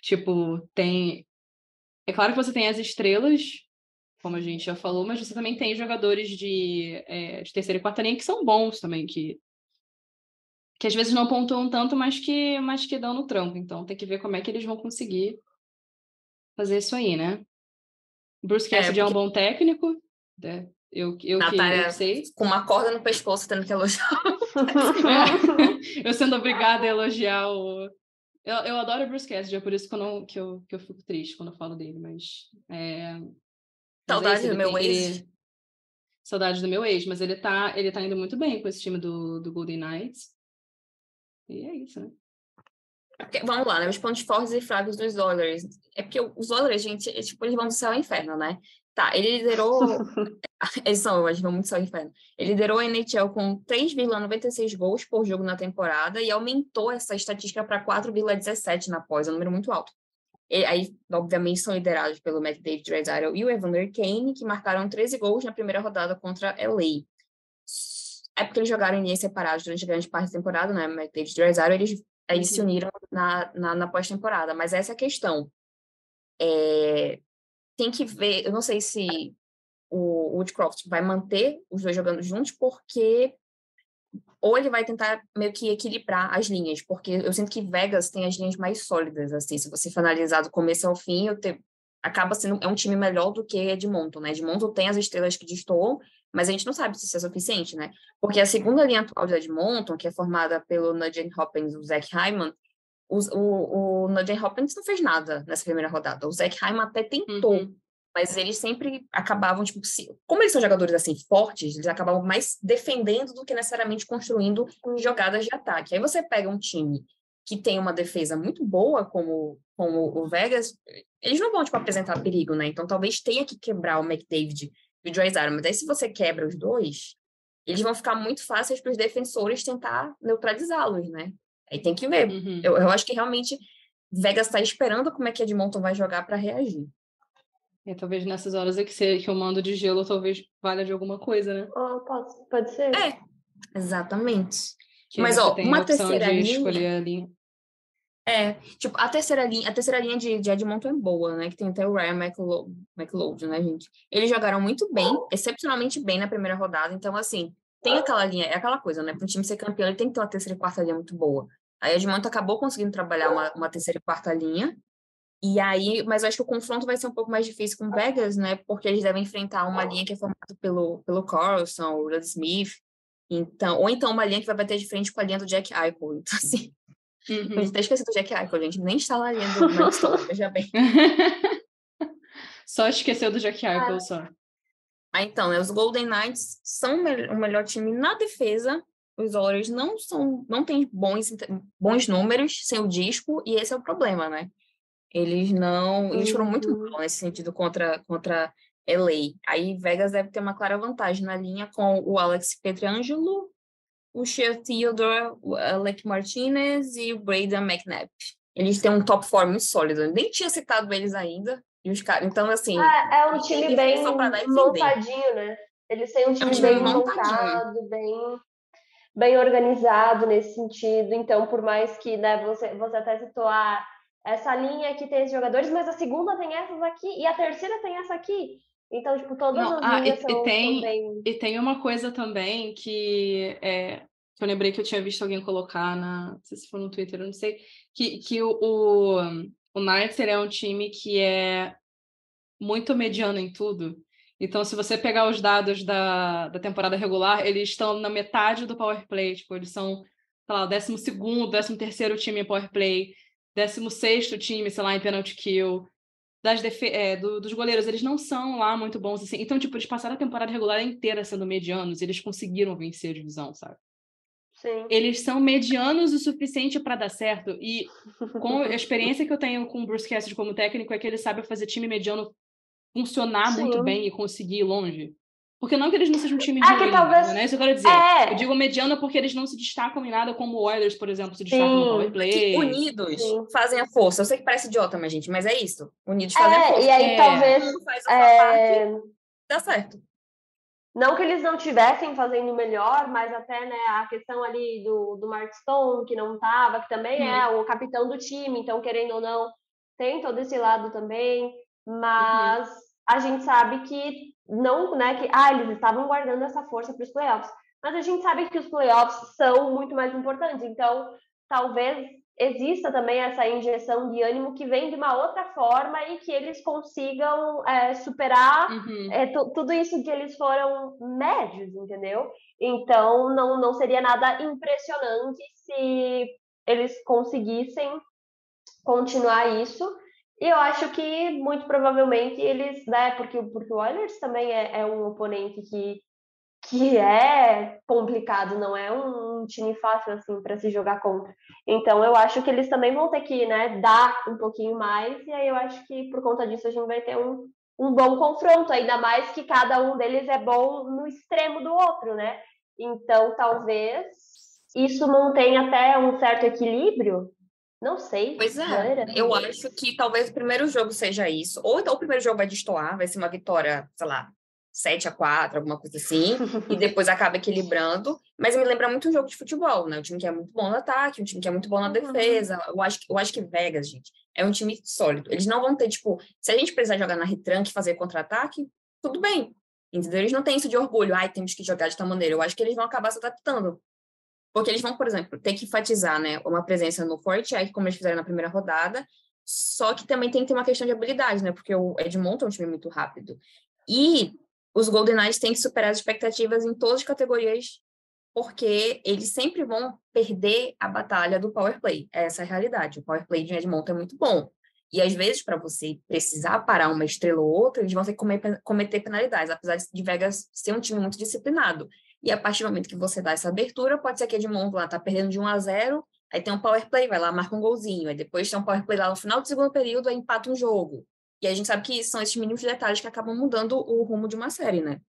[SPEAKER 4] Tipo, tem. É claro que você tem as estrelas, como a gente já falou, mas você também tem jogadores de, é, de terceira e quarta linha que são bons também, que, que às vezes não pontuam tanto, mas que, mas que dão no trampo. Então tem que ver como é que eles vão conseguir fazer isso aí, né? Bruce
[SPEAKER 3] É,
[SPEAKER 4] Cassidy é, um
[SPEAKER 3] porque-
[SPEAKER 4] bom técnico, né? eu, eu, que, eu
[SPEAKER 3] Natália-
[SPEAKER 4] sei.
[SPEAKER 3] Com uma corda no pescoço, tendo que elogiar.
[SPEAKER 4] eu sendo obrigada a elogiar o. Eu, eu adoro o Bruce Cassidy, é por isso que eu, não, que, eu, que eu fico triste quando eu falo dele, mas. É... é
[SPEAKER 3] Saudade do meu ex.
[SPEAKER 4] ele- Saudade do meu ex, mas ele tá, ele tá indo muito bem com esse time do, do Golden Knights. E é isso, né?
[SPEAKER 3] Porque, vamos lá, né? Os pontos fortes e fracos dos Oilers. É porque os Oilers, gente, é, tipo, eles vão do céu ao inferno, né? Tá, ele liderou. eles são, eles vão muito do céu ao inferno. Ele liderou a NHL com 3,96 gols por jogo na temporada e aumentou essa estatística para 4,17 na pós, é um número muito alto. E aí, obviamente, são liderados pelo McDavid Drysdale e o Evander Kane, que marcaram 13 gols na primeira rodada contra LA. É porque eles jogaram em linhas separadas durante grande parte da temporada, né? McDavid e Drysdale, eles aí se
[SPEAKER 4] Uhum.
[SPEAKER 3] uniram na, na, na pós-temporada. Mas essa é a questão. É, tem que ver, eu não sei se o Woodcroft vai manter os dois jogando juntos, porque ou ele vai tentar meio que equilibrar as linhas, porque eu sinto que Vegas tem as linhas mais sólidas, assim, se você for analisar do começo ao fim, eu te, acaba sendo é um time melhor do que Edmonton, né? Edmonton tem as estrelas que destoam, mas a gente não sabe se isso é suficiente, né? Porque a segunda linha atual de Edmonton, que é formada pelo Nugent Hopkins e o Zach Hyman, os- o, o Nugent Hopkins não fez nada nessa primeira rodada. O Zach Hyman até tentou,
[SPEAKER 4] Uhum.
[SPEAKER 3] Mas eles sempre acabavam, tipo, se, como eles são jogadores assim fortes, eles acabavam mais defendendo do que necessariamente construindo jogadas de ataque. Aí você pega um time que tem uma defesa muito boa, como, como o Vegas, eles não vão, tipo, apresentar perigo, né? Então talvez tenha que quebrar o McDavid e o Drysdale, mas aí se você quebra os dois, eles vão ficar muito fáceis para os defensores tentar neutralizá-los, né? Aí tem que ver.
[SPEAKER 4] Uhum.
[SPEAKER 3] Eu, eu acho que realmente Vegas está esperando como é que Edmonton vai jogar para reagir.
[SPEAKER 4] E talvez nessas horas é que, o mando de gelo talvez valha de alguma coisa, né?
[SPEAKER 2] Oh, posso- pode ser?
[SPEAKER 3] É. Exatamente.
[SPEAKER 4] Que
[SPEAKER 3] Mas, ó,
[SPEAKER 4] tem
[SPEAKER 3] uma
[SPEAKER 4] a opção
[SPEAKER 3] terceira
[SPEAKER 4] de
[SPEAKER 3] linha-
[SPEAKER 4] escolher a linha.
[SPEAKER 3] É, tipo, a terceira linha, a terceira linha de, de Edmonton é boa, né? Que tem até o Ryan McLeod, McLeod, né, gente? Eles jogaram muito bem, excepcionalmente bem na primeira rodada. Então, assim, tem aquela linha, é aquela coisa, né? Para um time ser campeão, ele tem que ter uma terceira e quarta linha muito boa. Aí Edmonton acabou conseguindo trabalhar uma, uma terceira e quarta linha. E aí, mas eu acho que o confronto vai ser um pouco mais difícil com o Vegas, né? Porque eles devem enfrentar uma linha que é formada pelo, pelo Carlson, o Rudd Smith. Então, ou então uma linha que vai bater de frente com a linha do Jack Eichel. Então, assim, a
[SPEAKER 4] Uhum.
[SPEAKER 3] gente até esqueci do Jack Eichel, gente. Nem está na linha do veja bem.
[SPEAKER 4] Só esqueceu do Jack Eichel, só.
[SPEAKER 3] Ah, então, né, os Golden Knights são o melhor time na defesa. Os Oilers não são, não têm bons, bons números sem o disco, e esse é o problema, né? Eles não, eles foram muito uhum. mal nesse sentido contra contra LA. Aí Vegas deve ter uma clara vantagem na linha com o Alex Petrangelo, o Shea Theodore, o Alec Martinez e o Braden McNabb. Eles têm um top 4 muito sólido. Eu nem tinha citado eles ainda. E os caras, então, assim.
[SPEAKER 2] É, é um time bem montadinho, né? Eles têm um time, é um time bem montado, bem, bem organizado nesse sentido. Então, por mais que né, você, você até citou a, ah, essa linha aqui tem esses jogadores, mas a segunda tem essas aqui e a terceira tem essa aqui. Então, tipo, todas Não, as ah, linhas e, são,
[SPEAKER 4] e tem,
[SPEAKER 2] bem...
[SPEAKER 4] E tem uma coisa também que, é, que eu lembrei que eu tinha visto alguém colocar na... Não sei se foi no Twitter, eu não sei. Que, que o, o o Knights é um time que é muito mediano em tudo. Então, se você pegar os dados da, da temporada regular, eles estão na metade do power play. Tipo, eles são, sei lá, o 12 13 terceiro time em power play, 16 time, sei lá, em penalty kill. Das é, do, dos goleiros, eles não são lá muito bons assim. Então, tipo, eles passaram a temporada regular inteira sendo medianos, eles conseguiram vencer a divisão, sabe?
[SPEAKER 2] Sim.
[SPEAKER 4] Eles são medianos o suficiente para dar certo. E com a experiência que eu tenho com o Bruce Cassidy como técnico é que ele sabe fazer time mediano funcionar Sim. muito bem e conseguir ir longe. Porque não que eles não sejam um time
[SPEAKER 2] ah, ruim, talvez...
[SPEAKER 4] né? Isso eu quero dizer. É. Eu digo mediano porque eles não se destacam em nada como o Oilers, por exemplo, se destacam Sim. no power play.
[SPEAKER 3] Que unidos Sim. fazem a força. Eu sei que parece idiota, mas gente, mas é isso. Unidos fazem
[SPEAKER 2] é,
[SPEAKER 3] a força.
[SPEAKER 2] E aí é. talvez... Faz a é... parte,
[SPEAKER 3] dá certo.
[SPEAKER 2] Não que eles não tivessem fazendo melhor, mas até né, a questão ali do, do Mark Stone, que não estava, que também uhum. é o capitão do time, então, querendo ou não, tem todo esse lado também. Mas uhum. a gente sabe que não, né, que ah, eles estavam guardando essa força para os playoffs. Mas a gente sabe que os playoffs são muito mais importantes. Então, talvez exista também essa injeção de ânimo que vem de uma outra forma e que eles consigam é, superar uhum. é, tudo isso que eles foram médios, entendeu? Então não, não seria nada impressionante se eles conseguissem continuar isso. E eu acho que muito provavelmente eles, né, porque, porque o Oilers também é, é um oponente que que é complicado, não é um time fácil assim para se jogar contra. Então eu acho que eles também vão ter que, né, dar um pouquinho mais e aí eu acho que por conta disso a gente vai ter um, um bom confronto, ainda mais que cada um deles é bom no extremo do outro, né? Então talvez isso mantenha até um certo equilíbrio. Não sei.
[SPEAKER 3] Pois é, eu acho que talvez o primeiro jogo seja isso. Ou então o primeiro jogo vai destoar, vai ser uma vitória, sei lá, 7 a 4 alguma coisa assim, e depois acaba equilibrando. Mas me lembra muito um jogo de futebol, né? Um time que é muito bom no ataque, um time que é muito bom na defesa. Eu acho, eu acho que Vegas, gente, é um time sólido. Eles não vão ter, tipo, se a gente precisar jogar na retranque e fazer contra-ataque, tudo bem. Entendeu? Eles não têm isso de orgulho, ai, temos que jogar de tal maneira. Eu acho que eles vão acabar se adaptando. Porque eles vão, por exemplo, ter que enfatizar, né, uma presença no forecheck, como eles fizeram na primeira rodada, só que também tem que ter uma questão de habilidade, né? Porque o Edmonton é um time muito rápido. E os Golden Knights têm que superar as expectativas em todas as categorias, porque eles sempre vão perder a batalha do power play. Essa é a realidade. O power play de Edmonton é muito bom. E às vezes, para você precisar parar uma estrela ou outra, eles vão ter que cometer penalidades, apesar de Vegas ser um time muito disciplinado. E a partir do momento que você dá essa abertura, pode ser que Edmonton lá tá perdendo de 1 a 0, aí tem um power play, vai lá, marca um golzinho, aí depois tem um power play lá no final do segundo período, aí empata um jogo. E a gente sabe que são esses mínimos detalhes que acabam mudando o rumo de uma série, né?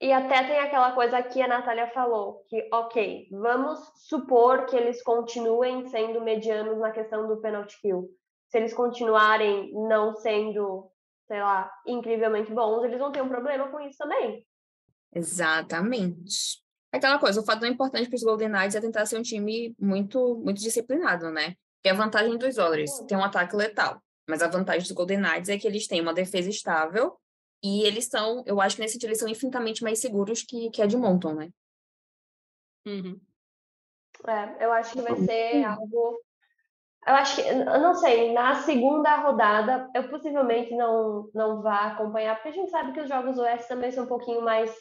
[SPEAKER 2] E até tem aquela coisa que a Natália falou, que, ok, vamos supor que eles continuem sendo medianos na questão do penalty kill. Se eles continuarem não sendo, sei lá, incrivelmente bons, eles vão ter um problema com isso também.
[SPEAKER 3] Exatamente. Aquela coisa, o fato importante para os Golden Knights é tentar ser um time muito, muito disciplinado, né? Que é a vantagem dos Oilers, tem um ataque letal. Mas a vantagem dos Golden Knights é que eles têm uma defesa estável e eles são, eu acho que nesse sentido, eles são infinitamente mais seguros que, que a de Monton, né?
[SPEAKER 2] Uhum. É, eu acho que vai ser algo. Eu acho que, eu não sei, na segunda rodada, eu possivelmente não, não vá acompanhar, porque a gente sabe que os jogos Oeste também são um pouquinho mais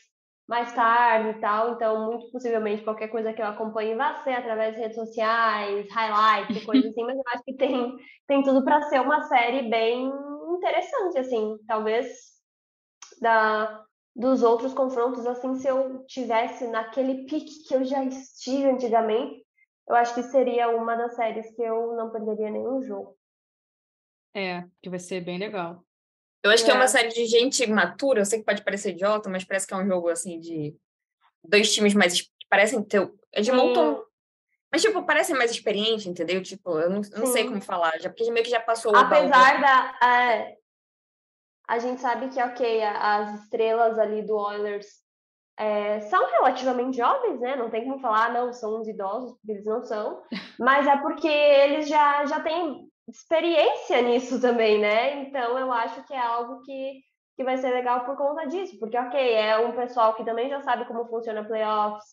[SPEAKER 2] mais tarde e tal, então muito possivelmente qualquer coisa que eu acompanhe vai ser através de redes sociais, highlights, coisas assim, mas eu acho que tem, tem tudo para ser uma série bem interessante, assim, talvez da dos outros confrontos, assim, se eu tivesse naquele pique que eu já estive antigamente, eu acho que seria uma das séries que eu não perderia nenhum jogo.
[SPEAKER 4] É, que vai ser bem legal.
[SPEAKER 3] Eu acho é. que é uma série de gente matura, eu sei que pode parecer idiota, mas parece que é um jogo, assim, de dois times mais que parecem ter. É de montão. Mas, tipo, parecem mais experiente, entendeu? Tipo, eu não, não sei como falar, já, porque meio que já passou
[SPEAKER 2] Apesar da. É, a gente sabe que, ok, as estrelas ali do Oilers é, são relativamente jovens, né? Não tem como falar, ah, não, são uns idosos, porque eles não são. Mas é porque eles já, já têm experiência nisso também, né? Então eu acho que é algo que, que vai ser legal por conta disso. Porque, ok, é um pessoal que também já sabe como funciona playoffs,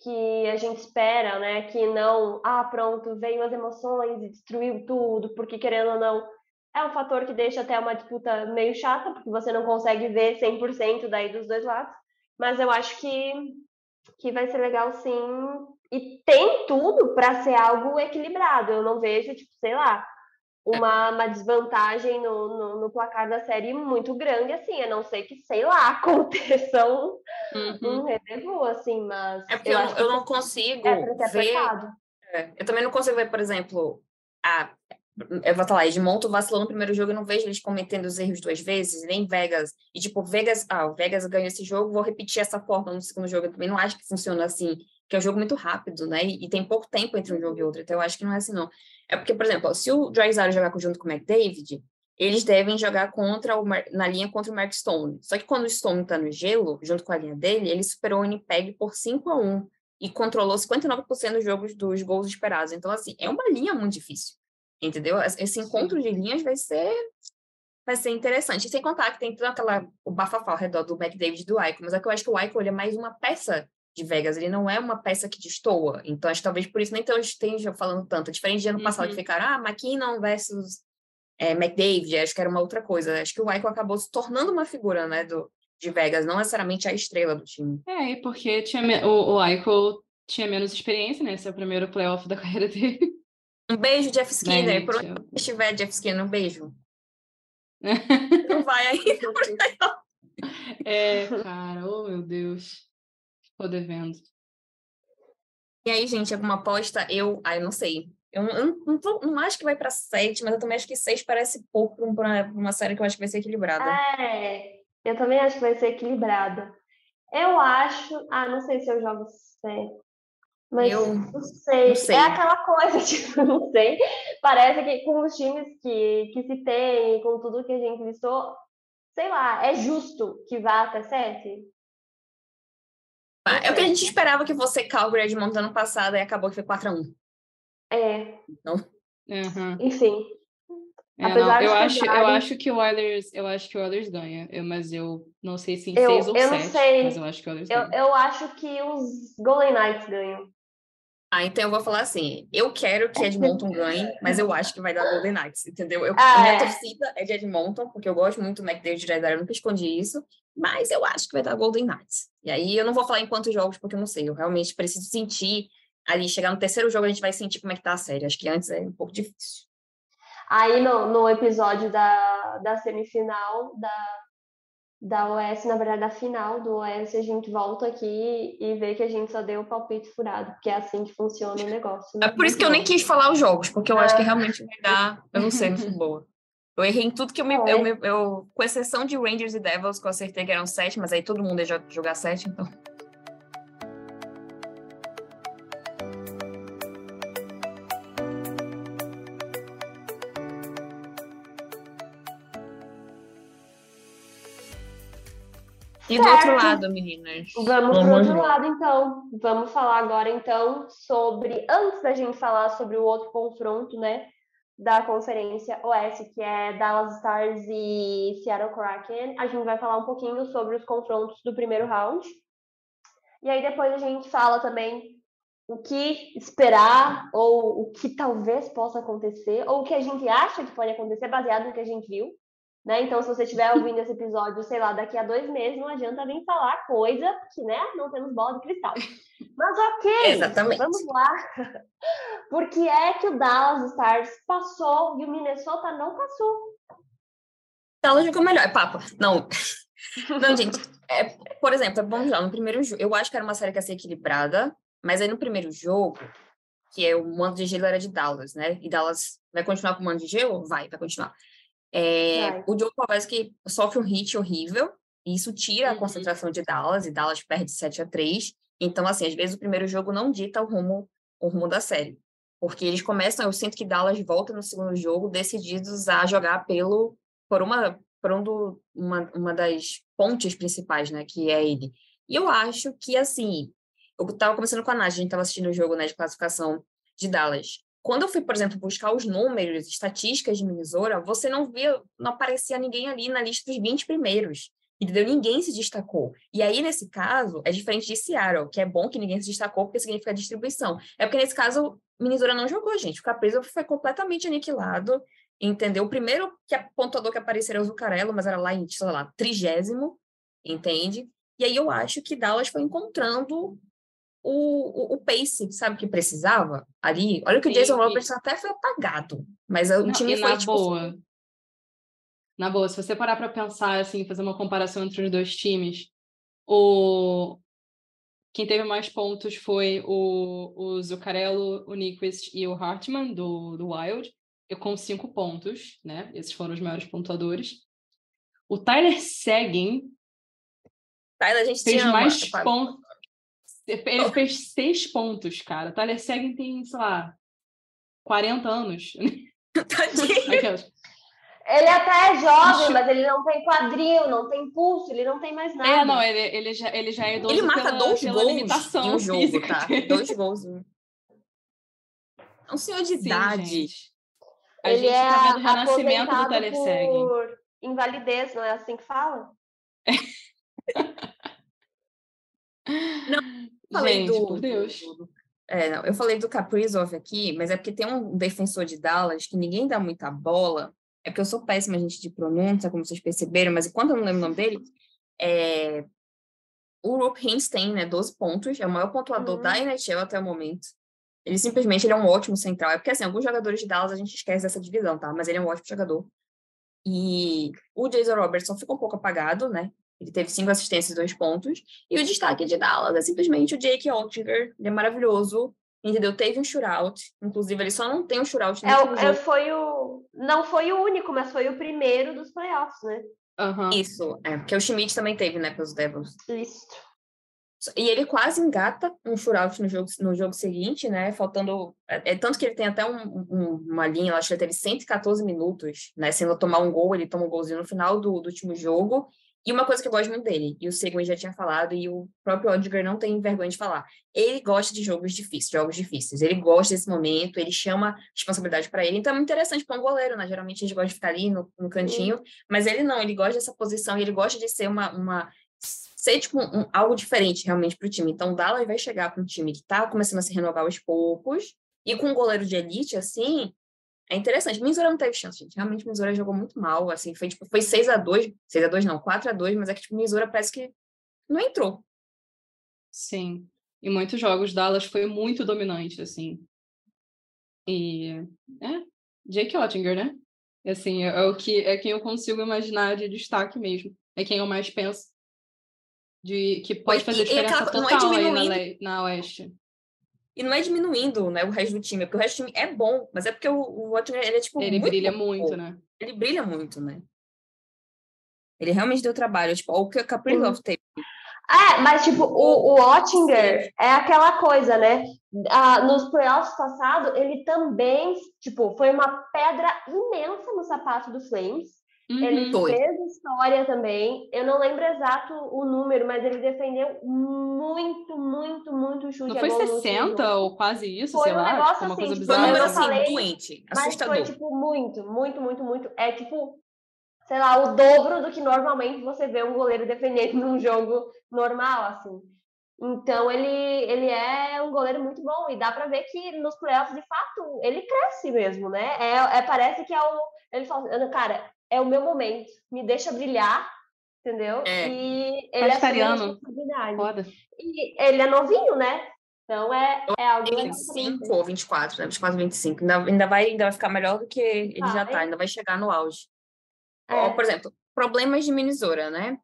[SPEAKER 2] que a gente espera, né? Que não, ah, pronto, veio as emoções e destruiu tudo, porque querendo ou não é um fator que deixa até uma disputa meio chata, porque você não consegue ver 100% daí dos dois lados. Mas eu acho que, que vai ser legal sim. E tem tudo para ser algo equilibrado. Eu não vejo, tipo, sei lá, uma, uma desvantagem no, no, no, placar da série muito grande, assim, a não ser que, sei lá, aconteça um, uhum. um assim, mas...
[SPEAKER 3] É porque eu, eu, eu não consigo é ver... É, eu também não consigo ver, por exemplo, a eu vou falar, Edmonton vacilou no primeiro jogo, eu não vejo eles cometendo os erros duas vezes, nem Vegas. E tipo, Vegas, ah, o Vegas ganhou esse jogo, vou repetir essa forma no segundo jogo. Eu também não acho que funciona assim, que é um jogo muito rápido, né? E, e, tem pouco tempo entre um jogo e outro, então eu acho que não é assim, não. É porque, por exemplo, se o Drysdale jogar junto com o McDavid, eles devem jogar contra o, na linha contra o Mark Stone. Só que quando o Stone tá no gelo, junto com a linha dele, ele superou o Winnipeg por 5 a 1 e controlou 59% dos jogos dos gols esperados. Então, assim, é uma linha muito difícil. Entendeu? Esse encontro de linhas vai ser vai ser interessante. E sem contar que tem toda aquela o bafafá ao redor do McDavid e do Eichel, mas é que eu acho que o Eichel é mais uma peça de Vegas, ele não é uma peça que destoa. Então, acho que talvez por isso nem esteja falando tanto. Diferente de ano uhum. passado, que ficaram, ah, McKinnon versus é, McDavid, acho que era uma outra coisa. Acho que o Eichel acabou se tornando uma figura, né, do, de Vegas, não necessariamente a estrela do time.
[SPEAKER 4] É, e porque tinha, o, o Eichel tinha menos experiência, né, esse é o primeiro playoff da carreira dele.
[SPEAKER 3] Um beijo, Jeff Skinner. Por onde estiver, Jeff Skinner, um beijo. Não vai ainda.
[SPEAKER 4] é, cara, oh meu Deus. Ficou devendo.
[SPEAKER 3] E aí, gente, alguma aposta? Eu, ah, eu não sei. Eu, eu não, não, não, acho que vai para sete, mas eu também acho que seis parece pouco para uma série que eu acho que vai ser equilibrada.
[SPEAKER 2] É, eu também acho que vai ser equilibrada. Eu acho. Ah, não sei se eu jogo sete. Mas eu não sei. não sei. É aquela coisa, tipo, não sei. Parece que com os times que, que se tem, com tudo que a gente listou, sei lá, é justo que vá até sete?
[SPEAKER 3] É o que a gente esperava que fosse Calgary Edmonton ano passado e acabou que foi 4x1.
[SPEAKER 2] É.
[SPEAKER 3] Então...
[SPEAKER 4] Uhum.
[SPEAKER 2] Enfim.
[SPEAKER 4] É, não, eu, acho, eu acho que o Oilers, eu acho que o Oilers ganha, eu, mas eu não sei se em eu, seis ou eu sete, sei. mas eu acho que o Oilers
[SPEAKER 2] eu,
[SPEAKER 4] ganha.
[SPEAKER 2] Eu acho que os Golden Knights ganham.
[SPEAKER 3] Ah, então eu vou falar assim, eu quero que Edmonton ganhe, mas eu acho que vai dar Golden Knights, entendeu? Eu, ah, minha é. torcida é de Edmonton, porque eu gosto muito do McDavid de Redar, eu nunca escondi isso, mas eu acho que vai dar Golden Knights. E aí eu não vou falar em quantos jogos, porque eu não sei, eu realmente preciso sentir ali, chegar no terceiro jogo a gente vai sentir como é que tá a série, acho que antes é um pouco difícil.
[SPEAKER 2] Aí no, no episódio da, da semifinal da da OS, na verdade, da final do OS, a gente volta aqui e vê que a gente só deu o palpite furado, porque é assim que funciona o negócio.
[SPEAKER 3] Né? É por isso que eu nem quis falar os jogos, porque eu é. acho que realmente vai dar, eu não sei, no boa. Eu errei em tudo que eu me, é. eu, eu, Com exceção de Rangers e Devils, que eu acertei que eram sete, mas aí todo mundo ia jogar sete, então. E do outro lado, meninas?
[SPEAKER 2] Vamos para o outro lado, então. Vamos falar agora, então, sobre. Antes da gente falar sobre o outro confronto, né? Da Conferência Oeste, que é Dallas Stars e Seattle Kraken, a gente vai falar um pouquinho sobre os confrontos do primeiro round. E aí depois a gente fala também o que esperar, ou o que talvez possa acontecer, ou o que a gente acha que pode acontecer, baseado no que a gente viu. Né? Então, se você estiver ouvindo esse episódio, sei lá, daqui a dois meses, não adianta vir falar coisa que, né, não temos bola de cristal. Mas ok,
[SPEAKER 3] Exatamente.
[SPEAKER 2] vamos lá. Por que é que o Dallas Stars passou e o Minnesota não passou?
[SPEAKER 3] Ela jogou melhor, é papo. Não. Não, gente. É, por exemplo, vamos lá, no primeiro jogo, eu acho que era uma série que ia ser equilibrada, mas aí no primeiro jogo, que é o mando de gelo era de Dallas, né? E Dallas vai continuar com o mando de gelo? Vai, vai continuar. É. O Joe que sofre um hit horrível, e isso tira uhum. a concentração de Dallas, e Dallas perde 7 a 3 Então, assim, às vezes o primeiro jogo não dita o rumo, o rumo da série. Porque eles começam, eu sinto que Dallas volta no segundo jogo decididos a jogar pelo por uma por um do, uma, uma das pontes principais, né, que é ele. E eu acho que assim, eu estava conversando com a Nath, a gente estava assistindo o jogo né, de classificação de Dallas. Quando eu fui, por exemplo, buscar os números, estatísticas de Minnesota, você não via, não aparecia ninguém ali na lista dos 20 primeiros. Entendeu? Ninguém se destacou. E aí, nesse caso, é diferente de Seattle, que é bom que ninguém se destacou, porque significa distribuição. É porque, nesse caso, Minnesota não jogou, gente. O Caprizo foi completamente aniquilado, entendeu? O primeiro que a pontuador que apareceu era o Zucarello, mas era lá em, sei lá, trigésimo, entende? E aí eu acho que Dallas foi encontrando o, o, o pace, sabe, que precisava ali. Olha que o Jason Roberts até foi apagado, mas o
[SPEAKER 4] não,
[SPEAKER 3] time foi,
[SPEAKER 4] na tipo, boa. Na boa, se você parar para pensar, assim, fazer uma comparação entre os dois times, o quem teve mais pontos foi o, o Zuccarello, o Nyquist e o Hartman, do, do Wild, eu com cinco pontos, né? Esses foram os maiores pontuadores. O Tyler Seguin
[SPEAKER 3] Tyler, a gente
[SPEAKER 4] fez mais pontos. Ele fez seis pontos, cara. O Tyler Seguin tem, sei lá, 40 anos.
[SPEAKER 2] Tadinho. Ele até é jovem, mas ele não tem quadril, não tem pulso, ele não tem mais nada.
[SPEAKER 4] É, não, ele, ele, já, ele já é idoso
[SPEAKER 3] Ele marca
[SPEAKER 4] pela,
[SPEAKER 3] dois
[SPEAKER 4] pela
[SPEAKER 3] gols
[SPEAKER 4] limitação
[SPEAKER 3] em um jogo,
[SPEAKER 4] física
[SPEAKER 3] tá? Dois gols. É um senhor de
[SPEAKER 4] Sim,
[SPEAKER 3] idade.
[SPEAKER 4] gente. A
[SPEAKER 2] ele
[SPEAKER 4] gente
[SPEAKER 2] é
[SPEAKER 4] tá vendo o renascimento do Teleseg.
[SPEAKER 2] por invalidez, não é assim que fala?
[SPEAKER 3] Falei
[SPEAKER 4] Gente,
[SPEAKER 3] do-
[SPEAKER 4] por Deus.
[SPEAKER 3] É, não, eu falei do Kaprizov aqui, mas é porque tem um defensor de Dallas que ninguém dá muita bola. É porque eu sou péssima, gente, de pronúncia, como vocês perceberam, mas enquanto eu não lembro o nome dele, é... o Roop Hintz tem, né, 12 pontos, é o maior pontuador
[SPEAKER 2] Uhum.
[SPEAKER 3] da NHL até o momento. Ele simplesmente ele é um ótimo central. É porque, assim, alguns jogadores de Dallas a gente esquece dessa divisão, tá? Mas ele é um ótimo jogador. E o Jason Robertson ficou um pouco apagado, né? Ele teve cinco assistências e dois pontos. E o destaque de Dallas é simplesmente o Jake Oettinger. Ele é maravilhoso, entendeu? Teve um shootout. Inclusive, ele só não tem um shootout no
[SPEAKER 2] É, o- é,
[SPEAKER 3] jogo.
[SPEAKER 2] foi o. Não foi o único, mas foi o primeiro dos playoffs, né?
[SPEAKER 4] Aham.
[SPEAKER 3] Isso, é. Porque o Schmidt também teve, né, pelos Devils.
[SPEAKER 2] Isso.
[SPEAKER 3] E ele quase engata um shootout no jogo, no jogo seguinte, né? Faltando. É, é tanto que ele tem até um- um- uma linha, eu acho que ele teve 114 minutos, né? Ele tomar um gol, ele toma um golzinho no final do, do último jogo. E uma coisa que eu gosto muito dele, e o Seguin já tinha falado, e o próprio Odger não tem vergonha de falar. Ele gosta de jogos difíceis, jogos difíceis. Ele gosta desse momento, ele chama responsabilidade para ele. Então é muito interessante para um goleiro, né? Geralmente a gente gosta de ficar ali no, no cantinho, mas ele não, ele gosta dessa posição, e ele gosta de ser uma. uma ser tipo um- algo diferente realmente para o time. Então, o Dallas vai chegar para um time que está começando a se renovar aos poucos, e com um goleiro de elite, assim, é interessante. Missouri não teve chance, gente. Realmente, Missouri jogou muito mal, assim, foi tipo, foi 6 a 2 6 a 2 não, 4 a 2 mas é que, tipo, Missouri parece que não entrou.
[SPEAKER 4] Sim. Em muitos jogos, Dallas foi muito dominante, assim. E é, Jake Ottinger, né? Assim, é, é o que é quem eu consigo imaginar de destaque mesmo. É quem eu mais penso de que pode
[SPEAKER 3] E-
[SPEAKER 4] fazer
[SPEAKER 3] e
[SPEAKER 4] diferença
[SPEAKER 3] aquela- é
[SPEAKER 4] total aí na, na Oeste.
[SPEAKER 3] E não é diminuindo, né, o resto do time, porque o resto do time é bom, mas é porque o, o Ottinger, ele é, tipo,
[SPEAKER 4] Ele
[SPEAKER 3] muito
[SPEAKER 4] brilha
[SPEAKER 3] bom.
[SPEAKER 4] muito, né?
[SPEAKER 3] Ele brilha muito, né? Ele realmente deu trabalho, tipo, o que o Kaprizov teve.
[SPEAKER 2] É, mas tipo, o, o Ottinger é aquela coisa, né? Ah, nos playoffs passados, ele também, tipo, foi uma pedra imensa no sapato do Flames. Ele
[SPEAKER 4] Uhum.
[SPEAKER 3] Foi.
[SPEAKER 2] fez história também. Eu não lembro exato o número, mas ele defendeu muito, muito, muito chute
[SPEAKER 4] Não foi
[SPEAKER 2] gol no último
[SPEAKER 4] 60
[SPEAKER 2] jogo.
[SPEAKER 4] ou quase isso,
[SPEAKER 2] Foi
[SPEAKER 4] sei
[SPEAKER 2] um
[SPEAKER 4] lá,
[SPEAKER 2] negócio
[SPEAKER 4] tipo, uma
[SPEAKER 2] assim,
[SPEAKER 4] coisa
[SPEAKER 2] tipo,
[SPEAKER 3] Foi um
[SPEAKER 4] bizarra.
[SPEAKER 3] número
[SPEAKER 2] eu
[SPEAKER 3] assim,
[SPEAKER 2] falei,
[SPEAKER 3] doente,
[SPEAKER 2] Mas
[SPEAKER 3] assustador.
[SPEAKER 2] foi, tipo, muito, muito, muito, muito. É tipo, sei lá, o dobro do que normalmente você vê um goleiro defendendo num jogo normal, assim. Então ele, ele é um goleiro muito bom e dá pra ver que nos playoffs, de fato, ele cresce mesmo, né? É, é- parece que é o. Ele fala cara, é o meu momento, me deixa brilhar, entendeu?
[SPEAKER 3] É.
[SPEAKER 2] E ele a
[SPEAKER 4] Sagitariano. Foda.
[SPEAKER 2] E ele é novinho, né? Então é, é algo pra
[SPEAKER 3] 25
[SPEAKER 2] ver.
[SPEAKER 3] ou 24, né? 24, 25. Ainda, ainda, vai, ainda vai ficar melhor do que ele já tá,
[SPEAKER 2] Vai.
[SPEAKER 3] ainda vai chegar no auge. Ó, por exemplo, problemas de Minnesota, né?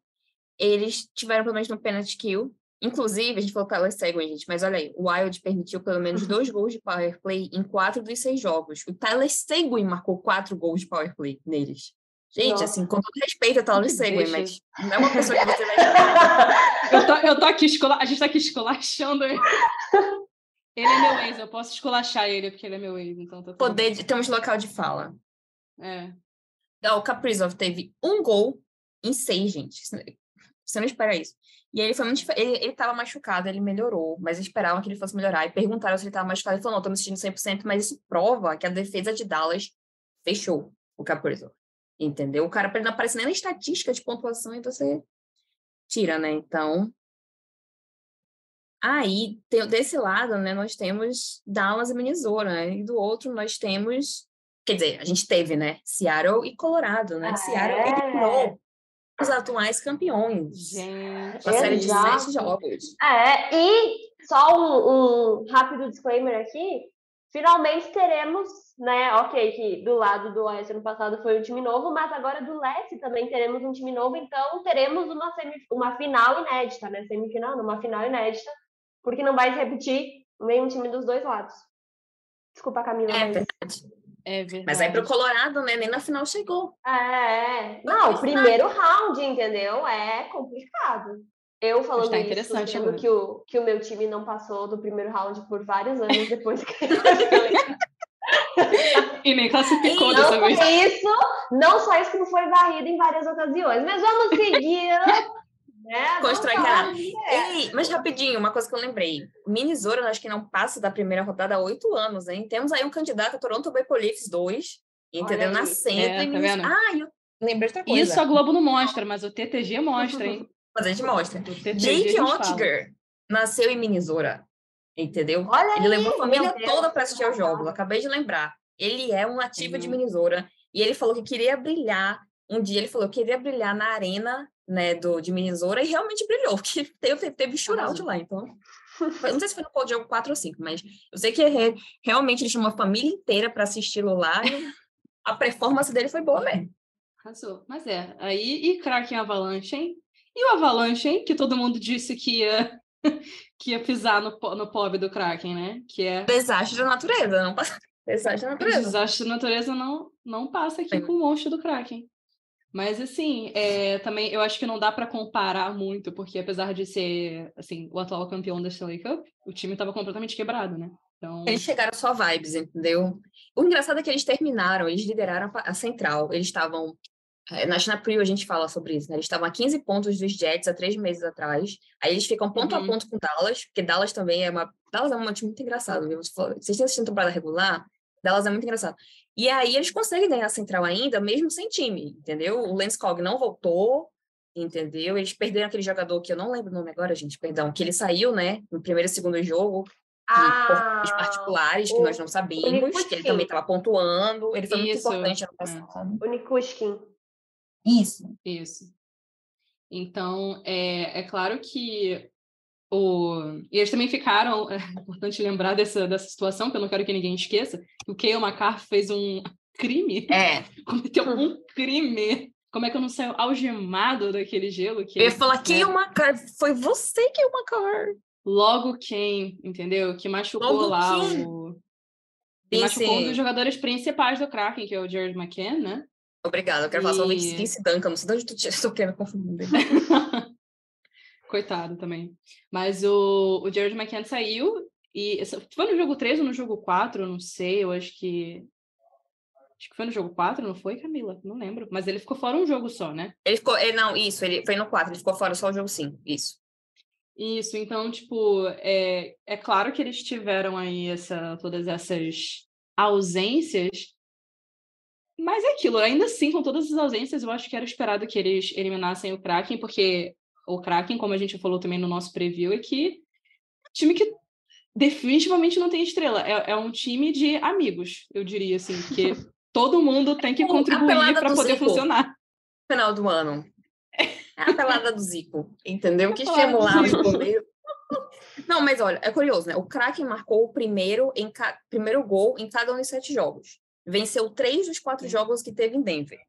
[SPEAKER 3] Eles tiveram problemas no penalty kill. Inclusive, a gente falou Tyler Seguin, gente, mas olha aí, o Wild permitiu pelo menos dois gols de power play em quatro dos seis jogos. O Tyler Seguin marcou quatro gols de power play neles. Gente,
[SPEAKER 2] Nossa.
[SPEAKER 3] assim, com todo respeito Tyler
[SPEAKER 4] Que
[SPEAKER 3] Seguin,
[SPEAKER 4] deixa.
[SPEAKER 3] mas não é uma pessoa que você vai
[SPEAKER 4] Eu tô, eu tô aqui, escola... a gente tá aqui esculachando ele. Ele é meu ex, eu posso esculachar ele porque ele é meu ex, então tá tudo
[SPEAKER 3] poder de temos local de fala.
[SPEAKER 4] É.
[SPEAKER 3] Então, O Kaprizov teve um gol em seis, gente. Você não espera isso. E aí ele foi muito. Ele, ele tava machucado, ele melhorou, mas esperavam que ele fosse melhorar. E perguntaram se ele tava machucado. Ele falou: não, tô me sentindo 100%, mas isso prova que a defesa de Dallas fechou o Kaprizov. Entendeu? O cara, ele não aparece nem na estatística de pontuação, e você tira, né? Então. Aí, tem, desse lado, né, nós temos Dallas e Minnesota, né? E do outro, nós temos Quer dizer, a gente teve, né? Seattle e Colorado, né?
[SPEAKER 2] Ah,
[SPEAKER 3] Seattle
[SPEAKER 2] é?
[SPEAKER 3] eliminou os atuais campeões.
[SPEAKER 4] Gente.
[SPEAKER 3] Uma série de sete jogos.
[SPEAKER 2] É, e só um, um rápido disclaimer aqui. Finalmente teremos, né? Ok, que do lado do Oeste ano passado foi um time novo, mas agora do Leste também teremos um time novo, então teremos uma, uma final inédita, né? Semifinal, não, uma final inédita, porque não vai se repetir nenhum time dos dois lados. Desculpa, Camila.
[SPEAKER 3] É
[SPEAKER 2] mas-
[SPEAKER 3] verdade.
[SPEAKER 4] É verdade.
[SPEAKER 3] Mas aí pro Colorado, né? Nem na final chegou.
[SPEAKER 2] É,
[SPEAKER 3] Não
[SPEAKER 2] não,
[SPEAKER 3] fez
[SPEAKER 2] o primeiro round, entendeu? É complicado. Eu falando
[SPEAKER 4] tá
[SPEAKER 2] isso, sendo
[SPEAKER 4] agora.
[SPEAKER 2] que o, que o meu time não passou do primeiro round por vários anos depois que ele
[SPEAKER 4] E nem classificou
[SPEAKER 2] Não
[SPEAKER 4] dessa
[SPEAKER 2] só
[SPEAKER 4] vez.
[SPEAKER 2] isso, não só isso, como foi varrido em várias ocasiões. Mas vamos seguir. né?
[SPEAKER 3] Constrói
[SPEAKER 2] é.
[SPEAKER 3] Ei, mas rapidinho, uma coisa que eu lembrei. Eu acho que não passa da primeira rodada há oito anos, hein? Temos aí um candidato a Toronto Maple Leafs 2, entendeu? Nascendo
[SPEAKER 4] É, tá?
[SPEAKER 3] Ah, e eu lembrei de outra coisa.
[SPEAKER 4] Isso a Globo não mostra, mas o TTG mostra, hein?
[SPEAKER 3] Mas a gente mostra. Jake. Ottinger nasceu em Minnesota, entendeu?
[SPEAKER 2] Olha
[SPEAKER 3] Ele levou a
[SPEAKER 2] aí,
[SPEAKER 3] família
[SPEAKER 2] Deus.
[SPEAKER 3] toda para assistir aos jogos. Acabei de lembrar. Ele é um nativo de
[SPEAKER 4] Sim.
[SPEAKER 3] Minnesota e ele falou que queria brilhar. Um dia ele falou que queria brilhar na arena né, do, de Minnesota e realmente brilhou, porque teve, teve shootout lá. Então, foi- não sei se foi no qual jogo 4 ou 5, mas eu sei que re- realmente ele chamou a família inteira para assisti-lo lá e a performance dele foi boa mesmo.
[SPEAKER 4] Arrasou. Mas é, aí e Kraken Avalanche, hein? E o Avalanche, hein? Que todo mundo disse que ia, que ia pisar no, no pobre do Kraken, né? Que é
[SPEAKER 3] Desastre da natureza, não passa. Desastre da natureza.
[SPEAKER 4] desastre da natureza não, não passa aqui
[SPEAKER 3] Sim.
[SPEAKER 4] com o monstro do Kraken. Mas assim, é, também eu acho que não dá para comparar muito, porque apesar de ser assim, o atual campeão da Stanley Cup, o time estava completamente quebrado, né? Então,
[SPEAKER 3] Eles chegaram só vibes, entendeu? O engraçado é que eles terminaram, eles lideraram a central. Eles estavam. Eh, Na China Preview a gente fala sobre isso, né? Eles estavam a 15 pontos dos Jets há três meses atrás. Aí eles ficam ponto a
[SPEAKER 4] Uhum.
[SPEAKER 3] ponto com Dallas, porque Dallas também é uma. Dallas é um time muito engraçado, viu? Vocês têm assistido a temporada regular? Dallas é muito engraçado. E aí eles conseguem ganhar a central ainda, mesmo sem time, entendeu? O Lance Cog não voltou, entendeu? Eles perderam aquele jogador que eu não lembro o nome agora, gente, perdão, que ele saiu, né? No primeiro e segundo jogo, por
[SPEAKER 2] Ah,
[SPEAKER 3] questões particulares que nós não sabíamos, que ele também estava pontuando, ele foi muito
[SPEAKER 4] Isso,
[SPEAKER 3] importante ano
[SPEAKER 4] é.
[SPEAKER 3] passado.
[SPEAKER 2] o Nikushkin.
[SPEAKER 3] Isso.
[SPEAKER 4] Isso. Então, é, é claro que o... E eles também ficaram, é importante lembrar dessa, dessa situação, que eu não quero que ninguém esqueça, que o Kale McCarr fez um crime,
[SPEAKER 3] É,
[SPEAKER 4] cometeu um crime. Como é que eu não saio algemado daquele gelo? Que
[SPEAKER 3] eu ia falar
[SPEAKER 4] né?
[SPEAKER 3] Macar, foi você o Macar.
[SPEAKER 4] Logo quem, entendeu? Que machucou
[SPEAKER 3] Logo
[SPEAKER 4] lá
[SPEAKER 3] quem?
[SPEAKER 4] o... Que machucou um dos jogadores principais do Kraken, que é o Jared McCann, né?
[SPEAKER 3] Obrigada, eu quero falar
[SPEAKER 4] E-
[SPEAKER 3] Vince Duncan, não sei de onde tu tinha- estou querendo confundir.
[SPEAKER 4] Coitado também. Mas o, o Jared McCann saiu e foi no jogo 3 ou no jogo 4, eu não sei, eu acho que acho que foi no jogo 4, não foi, Camila? Não lembro, mas ele ficou fora um jogo só, né?
[SPEAKER 3] Ele ficou, ele, não, isso, ele foi no 4, ele ficou fora só o jogo 5, isso.
[SPEAKER 4] Isso, então, tipo, é, é claro que eles tiveram aí essa, todas essas ausências, mas é aquilo, ainda assim, com todas as ausências, eu acho que era esperado que eles eliminassem o Kraken, porque o Kraken, como a gente falou também no nosso preview, é que é um time que definitivamente não tem estrela, é, é um time de amigos, eu diria assim, porque todo mundo tem que
[SPEAKER 3] a
[SPEAKER 4] contribuir para poder
[SPEAKER 3] Zico.
[SPEAKER 4] funcionar.
[SPEAKER 3] Final do ano. É a pelada do Zico, entendeu? Que estimulava
[SPEAKER 4] Zico.
[SPEAKER 3] o goleiro. Não, mas olha, é curioso, né? O Kraken marcou o primeiro, em ca- primeiro gol em cada um dos sete jogos. Venceu três dos quatro jogos que teve em Denver.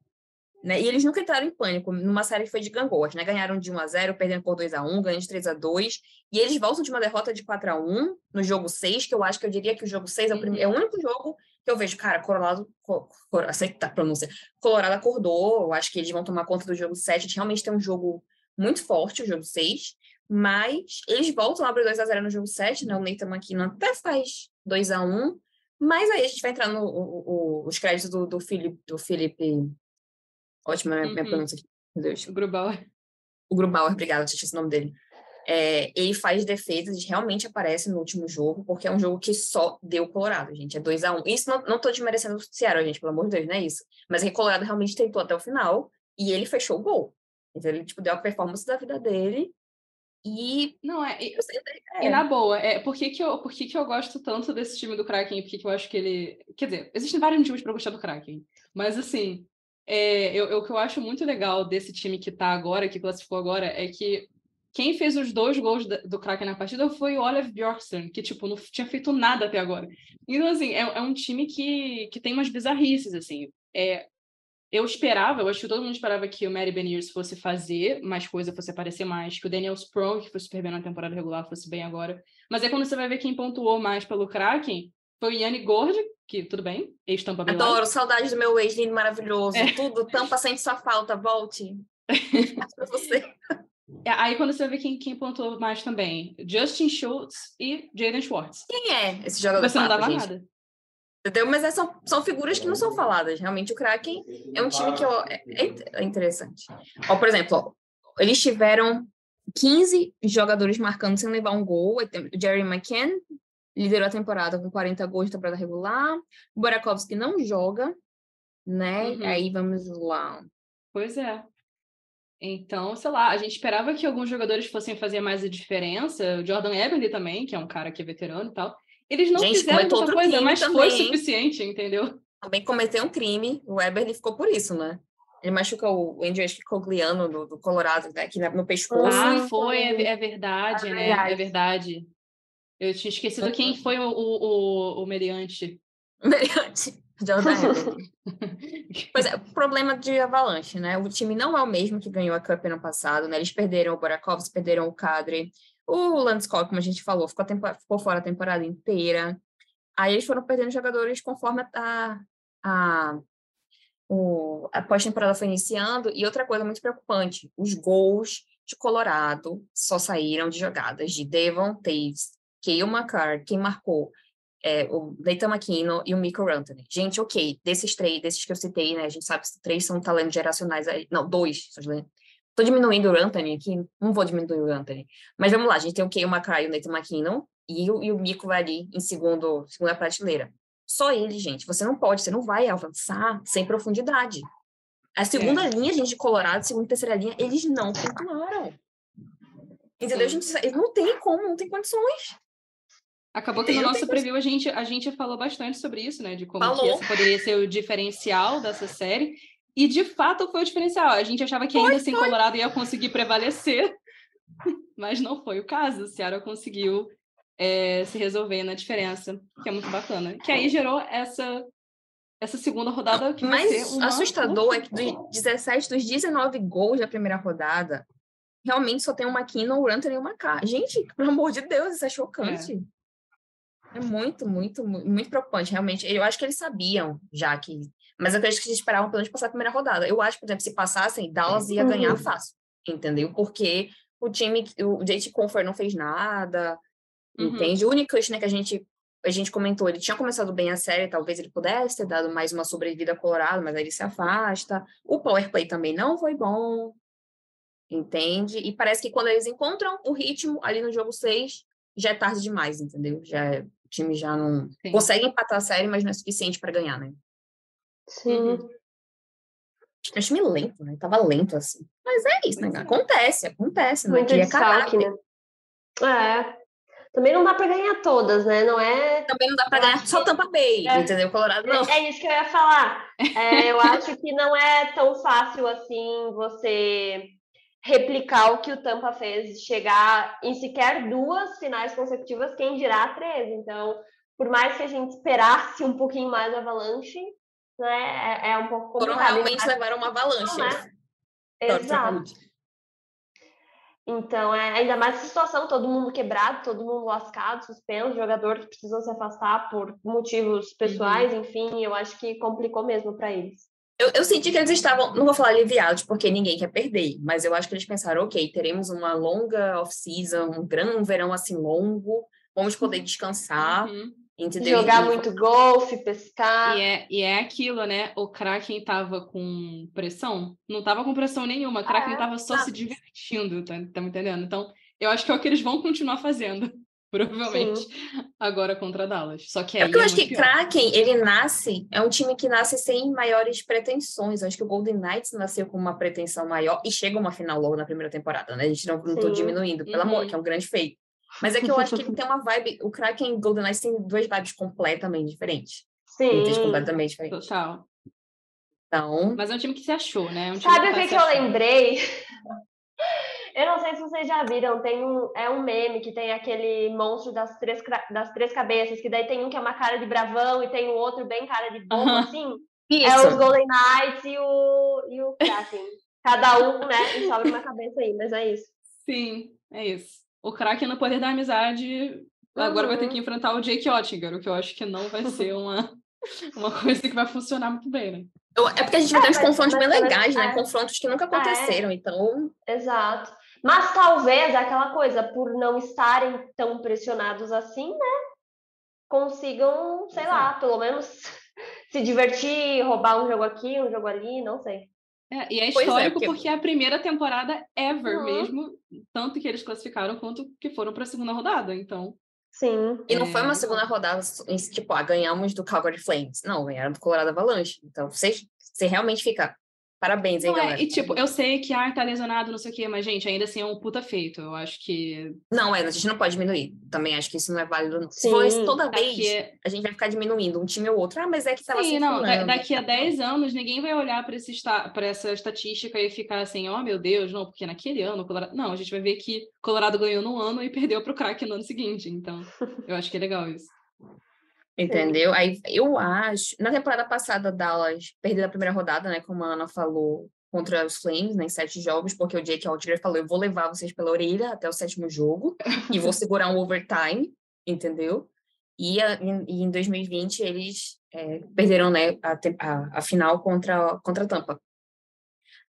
[SPEAKER 3] Né? E eles nunca entraram em pânico numa série que foi de gangorras, né? Ganharam de 1 a 0 perdendo por 2 a 1 ganhando de 3 a 2 E eles voltam de uma derrota de 4 a 1 no jogo 6, que eu acho que eu diria que o jogo 6 é o, primeiro, é o uhum. único jogo que eu vejo, cara, Colorado, cor, aceita a pronúncia, Colorado acordou, eu acho que eles vão tomar conta do jogo 7, gente realmente tem um jogo muito forte, o jogo 6, mas eles voltam a abrir 2 a 0 no jogo 7, né? O Nathan McKinnon até faz 2 a 1 mas aí a gente vai entrar no o, o, os créditos do, do Felipe, do Felipe Ótima uhum. minha pronúncia aqui, meu Deus.
[SPEAKER 4] O Grubauer.
[SPEAKER 3] O Grubauer, obrigada, tinha esse nome dele. É, ele faz defesas, realmente aparece no último jogo, porque é um jogo que só deu Colorado, gente. É 2 a 1 um. Isso não, não tô desmerecendo o Ceará, gente, pelo amor de Deus, não é isso. Mas é que Colorado realmente tentou até o final e ele fechou o gol. Então ele, tipo, deu a performance da vida dele. E.
[SPEAKER 4] Não, é. E, é. e na boa, é, por, que, que, eu, por que, que eu gosto tanto desse time do Kraken? Por que, que eu acho que ele. Quer dizer, existem vários motivos para gostar do Kraken. Mas assim, é, eu, eu, o que eu acho muito legal desse time que está agora, que classificou agora, é que quem fez os dois gols do Kraken na partida foi o Olive Bjorkström, que, tipo, não tinha feito nada até agora. Então, assim, é, é um time que, que tem umas bizarrices, assim. É, eu esperava, eu acho que todo mundo esperava que o Mary Beniers fosse fazer mais coisa, fosse aparecer mais, que o Daniel Sprong, que foi super bem na temporada regular, fosse bem agora. Mas é quando você vai ver quem pontuou mais pelo Kraken, foi o Yanni Gord, que tudo bem, ex-tampa bem
[SPEAKER 3] Adoro, saudade do meu ex lindo, maravilhoso. É. Tudo, tampa sente sua falta, volte. pra você.
[SPEAKER 4] Aí quando você vê quem, quem pontuou mais também, Justin Schultz e Jaden Schwartz.
[SPEAKER 3] Quem é esse jogador?
[SPEAKER 4] Você não dava gente? nada.
[SPEAKER 3] Entendeu? Mas é, são, são figuras que não são faladas. Realmente, o Kraken é um time que é, é interessante. Ó, por exemplo, ó, eles tiveram 15 jogadores marcando sem levar um gol. O Jerry McCann liderou a temporada com 40 gols de temporada regular. O Burakovsky não joga, né? Uhum. Aí vamos lá.
[SPEAKER 4] Pois é. Então, sei lá, a gente esperava que alguns jogadores fossem fazer mais a diferença. O Jordan Eberle também, que é um cara que é veterano e tal. Eles não gente, fizeram muita coisa, mas também, foi suficiente, entendeu?
[SPEAKER 3] Também cometeu um crime. O Eberle ficou por isso, né? Ele machucou o Andrew Cogliano do, do Colorado, né, aqui no pescoço.
[SPEAKER 4] Ah, foi, é, é verdade, é né? Verdade. É verdade. Eu tinha esquecido quem foi o, o, o mediante.
[SPEAKER 3] Mediante. pois é, o problema de Avalanche, né? O time não é o mesmo que ganhou a Cup ano passado, né? Eles perderam o Borakovs, perderam o Kadri. O Landskog, como a gente falou, ficou, ficou fora a temporada inteira. Aí eles foram perdendo jogadores conforme a, a, a pós-temporada foi iniciando. E outra coisa muito preocupante, os gols de Colorado só saíram de jogadas de Devon Taves, Kale McCarr, quem marcou é, o Leighton McKinnon e o Michael Anthony. Gente, ok, desses três, desses que eu citei, né, a gente sabe que três são talentos geracionais, aí, não, dois, Estou diminuindo o Anthony aqui, não vou diminuir o Anthony. Mas vamos lá, a gente tem o Kale McCarr e o Nathan McKinnon, e o, e o Mico vai ali em segundo, segunda prateleira. Só ele, gente, você não pode, você não vai avançar sem profundidade. A segunda é. linha, gente, de Colorado, segunda e terceira linha, eles não pontuaram. Entendeu? Gente, não tem como, não tem condições.
[SPEAKER 4] Acabou que no nosso preview a gente, a gente falou bastante sobre isso, né? De como que esse poderia ser o diferencial dessa série. E de fato foi o diferencial. A gente achava que ainda assim. Colorado ia conseguir prevalecer, mas não foi o caso. O Seattle conseguiu é, se resolver na diferença, que é muito bacana. Que aí gerou essa essa segunda rodada que
[SPEAKER 3] mais
[SPEAKER 4] uma...
[SPEAKER 3] assustador é que dos 17 dos 19 gols da primeira rodada, realmente só tem uma McKinnon, o Ranton e uma K. Gente, pelo amor de Deus, isso é chocante. É. É muito, muito, muito preocupante, realmente. Eu acho que eles sabiam já que. Mas eu acredito que eles esperavam pelo menos passar a primeira rodada. Eu acho, por exemplo, se passassem, Dallas ia ganhar uhum. fácil, entendeu? Porque o time, o Jake Comfort não fez nada, uhum. entende? O único né, que a gente, a gente comentou, ele tinha começado bem a série, talvez ele pudesse ter dado mais uma sobrevida colorada, mas aí ele se afasta. O power play também não foi bom, entende? E parece que quando eles encontram o ritmo ali no jogo 6, já é tarde demais, entendeu? Já é time já não Sim. consegue empatar a série, mas não é suficiente para ganhar, né?
[SPEAKER 2] Sim. Uhum.
[SPEAKER 3] É um time lento, né? Tava lento assim. Mas é isso, né? É. Acontece, acontece,
[SPEAKER 2] não é caráter. Né? É. Também não dá para ganhar todas, né? Não é.
[SPEAKER 3] Também não dá para ganhar só Tampa Bay, é. entendeu? Colorado não.
[SPEAKER 2] É, é isso que eu ia falar. É, eu acho que não é tão fácil assim você replicar o que o Tampa fez, chegar em sequer duas finais consecutivas, quem dirá três. Então, por mais que a gente esperasse um pouquinho mais do Avalanche, né, é, é um pouco
[SPEAKER 3] Foram
[SPEAKER 2] complicado.
[SPEAKER 3] realmente levaram uma avalanche.
[SPEAKER 2] né? Exato. Então, é, ainda mais essa situação, todo mundo quebrado, todo mundo lascado, suspenso, jogador que precisou se afastar por motivos pessoais,
[SPEAKER 3] Uhum.
[SPEAKER 2] enfim, eu acho que complicou mesmo para eles.
[SPEAKER 3] Eu, eu senti que eles estavam, não vou falar aliviados, porque ninguém quer perder, mas eu acho que eles pensaram, ok, teremos uma longa off-season, um grande um verão assim longo, vamos poder descansar,
[SPEAKER 4] Uhum.
[SPEAKER 3] Entendeu?
[SPEAKER 2] Jogar muito golfe, pescar.
[SPEAKER 4] E é, e é aquilo, né? O Kraken tava com pressão? Não tava com pressão nenhuma. O Kraken
[SPEAKER 2] é?
[SPEAKER 4] tava só
[SPEAKER 2] Ah.
[SPEAKER 4] se divertindo, tá, tá me entendendo? Então, eu acho que é o que eles vão continuar fazendo, provavelmente, agora contra Dallas. Só que
[SPEAKER 3] É
[SPEAKER 4] aí
[SPEAKER 3] porque eu
[SPEAKER 4] é
[SPEAKER 3] acho que
[SPEAKER 4] pior.
[SPEAKER 3] Kraken, ele nasce, é um time que nasce sem maiores pretensões. Eu acho que o Golden Knights nasceu com uma pretensão maior e chega uma final logo na primeira temporada, né? A gente não, não tô
[SPEAKER 2] Sim.
[SPEAKER 3] diminuindo, pelo amor,
[SPEAKER 4] Uhum.
[SPEAKER 3] que é um grande feito. Mas é que eu acho que ele tem uma vibe, o Kraken e o Golden Knights têm duas vibes completamente diferentes.
[SPEAKER 2] Sim.
[SPEAKER 3] completamente diferentes.
[SPEAKER 4] Total.
[SPEAKER 3] Então,
[SPEAKER 4] Mas é um time que se achou, né? É um time
[SPEAKER 2] Sabe o
[SPEAKER 4] tá
[SPEAKER 2] que, que eu lembrei? Eu não sei se vocês já viram, tem um, é um meme que tem aquele monstro das três, das três cabeças, que daí tem um que é uma cara de bravão e tem o outro bem cara de
[SPEAKER 4] Aham.
[SPEAKER 2] assim.
[SPEAKER 3] isso.
[SPEAKER 2] É os Golden Knights e o, e o Kraken. Cada um, né, e sobra uma cabeça aí, mas é isso.
[SPEAKER 4] Sim, é isso. O Kraken no poder da amizade agora vai ter
[SPEAKER 2] Uhum.
[SPEAKER 4] que enfrentar o Jake Oettinger, o que eu acho que não vai ser uma, uma coisa que vai funcionar muito bem, né?
[SPEAKER 3] É porque a gente vai
[SPEAKER 2] É,
[SPEAKER 3] ter uns confrontos bem legais, né?
[SPEAKER 2] é.
[SPEAKER 3] Confrontos que nunca aconteceram. Então,
[SPEAKER 2] Exato. Mas talvez é aquela coisa, por não estarem tão pressionados assim, né? Consigam, sei lá, pelo menos se divertir, roubar um jogo aqui, um jogo ali, não sei.
[SPEAKER 4] É, e é
[SPEAKER 3] Pois é,
[SPEAKER 4] histórico
[SPEAKER 3] porque-
[SPEAKER 4] porque... é a primeira temporada ever
[SPEAKER 2] Uhum.
[SPEAKER 4] mesmo, tanto que eles classificaram quanto que foram para a segunda rodada. Então,
[SPEAKER 2] Sim.
[SPEAKER 3] e não foi
[SPEAKER 4] É,
[SPEAKER 3] uma segunda rodada, em- tipo, ah, ganhamos do Calgary Flames. Não, ganharam do Colorado Avalanche. Então, você, você realmente fica. Parabéns, hein,
[SPEAKER 4] não é,
[SPEAKER 3] galera.
[SPEAKER 4] e tipo, eu sei que ah, tá lesionado, não sei o quê, mas gente, ainda assim é um puta feito. Eu acho que
[SPEAKER 3] Não, é, a gente não pode diminuir. Também acho que isso não é válido. não. Se
[SPEAKER 2] Sim,
[SPEAKER 3] for toda vez,
[SPEAKER 4] daqui,
[SPEAKER 3] a gente vai ficar diminuindo um time ou outro. Ah, mas é que tava
[SPEAKER 4] Sim,
[SPEAKER 3] sem
[SPEAKER 4] não,
[SPEAKER 3] fulano.
[SPEAKER 4] daqui a 10 anos ninguém vai olhar para essa estatística e ficar assim, oh meu Deus, não, porque naquele ano o Colorado. Não, a gente vai ver que Colorado ganhou num ano e perdeu para o Kraken no ano seguinte. Então, eu acho que é legal isso.
[SPEAKER 3] Entendeu? Aí eu acho. Na temporada passada, Dallas perdeu a primeira rodada, né? Como a Ana falou, contra os Flames, né, em sete jogos, porque o Jake Altiger falou: eu vou levar vocês pela orelha até o sétimo jogo e vou segurar um overtime, entendeu? E, a- e em 2020 eles é, perderam né, a, a, a final contra, contra a Tampa.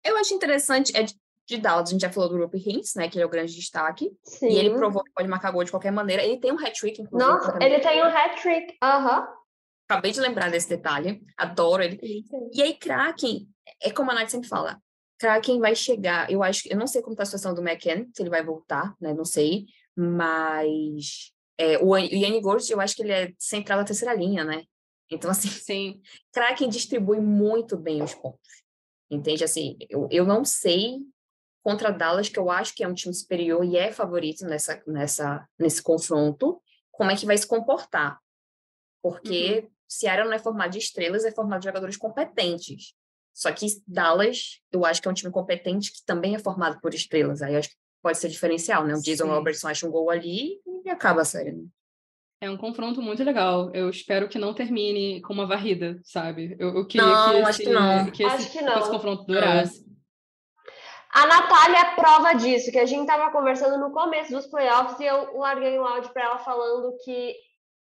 [SPEAKER 3] Eu acho interessante, é de, Dallas, a gente já falou do Rupe Hintz, né, que ele é o grande destaque,
[SPEAKER 2] Sim.
[SPEAKER 3] e ele provou que pode marcar gol de qualquer maneira. Ele tem um hat-trick, inclusive.
[SPEAKER 2] Nossa, ele tem um hat-trick. Aham.
[SPEAKER 3] Acabei de lembrar desse detalhe. Adoro ele. E aí, Kraken, é como a Nath sempre fala. Kraken vai chegar, eu acho, eu não sei como tá a situação do McKen, se ele vai voltar, né? Não sei. Mas é, o, o Yanni Ghost, eu acho que ele é central da terceira linha, né? Então, assim,
[SPEAKER 4] Sim,
[SPEAKER 3] Kraken distribui muito bem os pontos. Entende? Assim, eu, eu não sei contra Dallas, que eu acho que é um time superior e é favorito nessa, nessa, nesse confronto, como é que vai se comportar. Porque Seattle não é formado de estrelas, é formado de jogadores competentes. Só que Dallas, eu acho que é um time competente que também é formado por estrelas. Aí eu acho que pode ser diferencial, né? O Jason
[SPEAKER 4] Sim.
[SPEAKER 3] Robertson acha um gol ali e acaba a série. né?
[SPEAKER 4] é um confronto muito legal. Eu espero que não termine com uma varrida, sabe? Eu, eu queria
[SPEAKER 3] Não,
[SPEAKER 4] que, esse,
[SPEAKER 3] acho que não.
[SPEAKER 4] que
[SPEAKER 2] Acho
[SPEAKER 4] esse,
[SPEAKER 2] que
[SPEAKER 4] que
[SPEAKER 2] não.
[SPEAKER 4] esse confronto durasse.
[SPEAKER 2] A Natália é prova disso, que a gente tava conversando no começo dos playoffs e eu larguei um áudio para ela falando que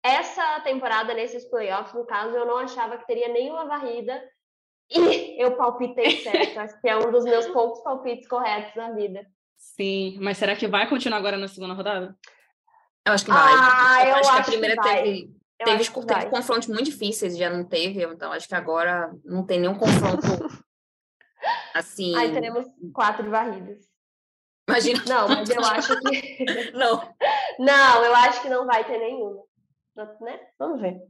[SPEAKER 2] essa temporada, nesses playoffs, no caso, eu não achava que teria nenhuma varrida e eu palpitei certo. Acho que é um dos meus poucos palpites corretos na vida.
[SPEAKER 4] Sim, mas será que vai continuar agora na segunda rodada?
[SPEAKER 3] Eu acho que vai.
[SPEAKER 2] Ah, eu
[SPEAKER 3] acho que a
[SPEAKER 2] acho que
[SPEAKER 3] primeira
[SPEAKER 2] vai.
[SPEAKER 3] teve,
[SPEAKER 2] Eu
[SPEAKER 3] teve,
[SPEAKER 2] acho que
[SPEAKER 3] teve confrontos muito difíceis, já não teve, então acho que agora não tem nenhum confronto assim.
[SPEAKER 2] Aí teremos quatro varridas.
[SPEAKER 3] Imagina.
[SPEAKER 2] Não, mas eu acho que.
[SPEAKER 3] Não.
[SPEAKER 2] Não, eu acho que não vai ter nenhuma. Né? Vamos ver.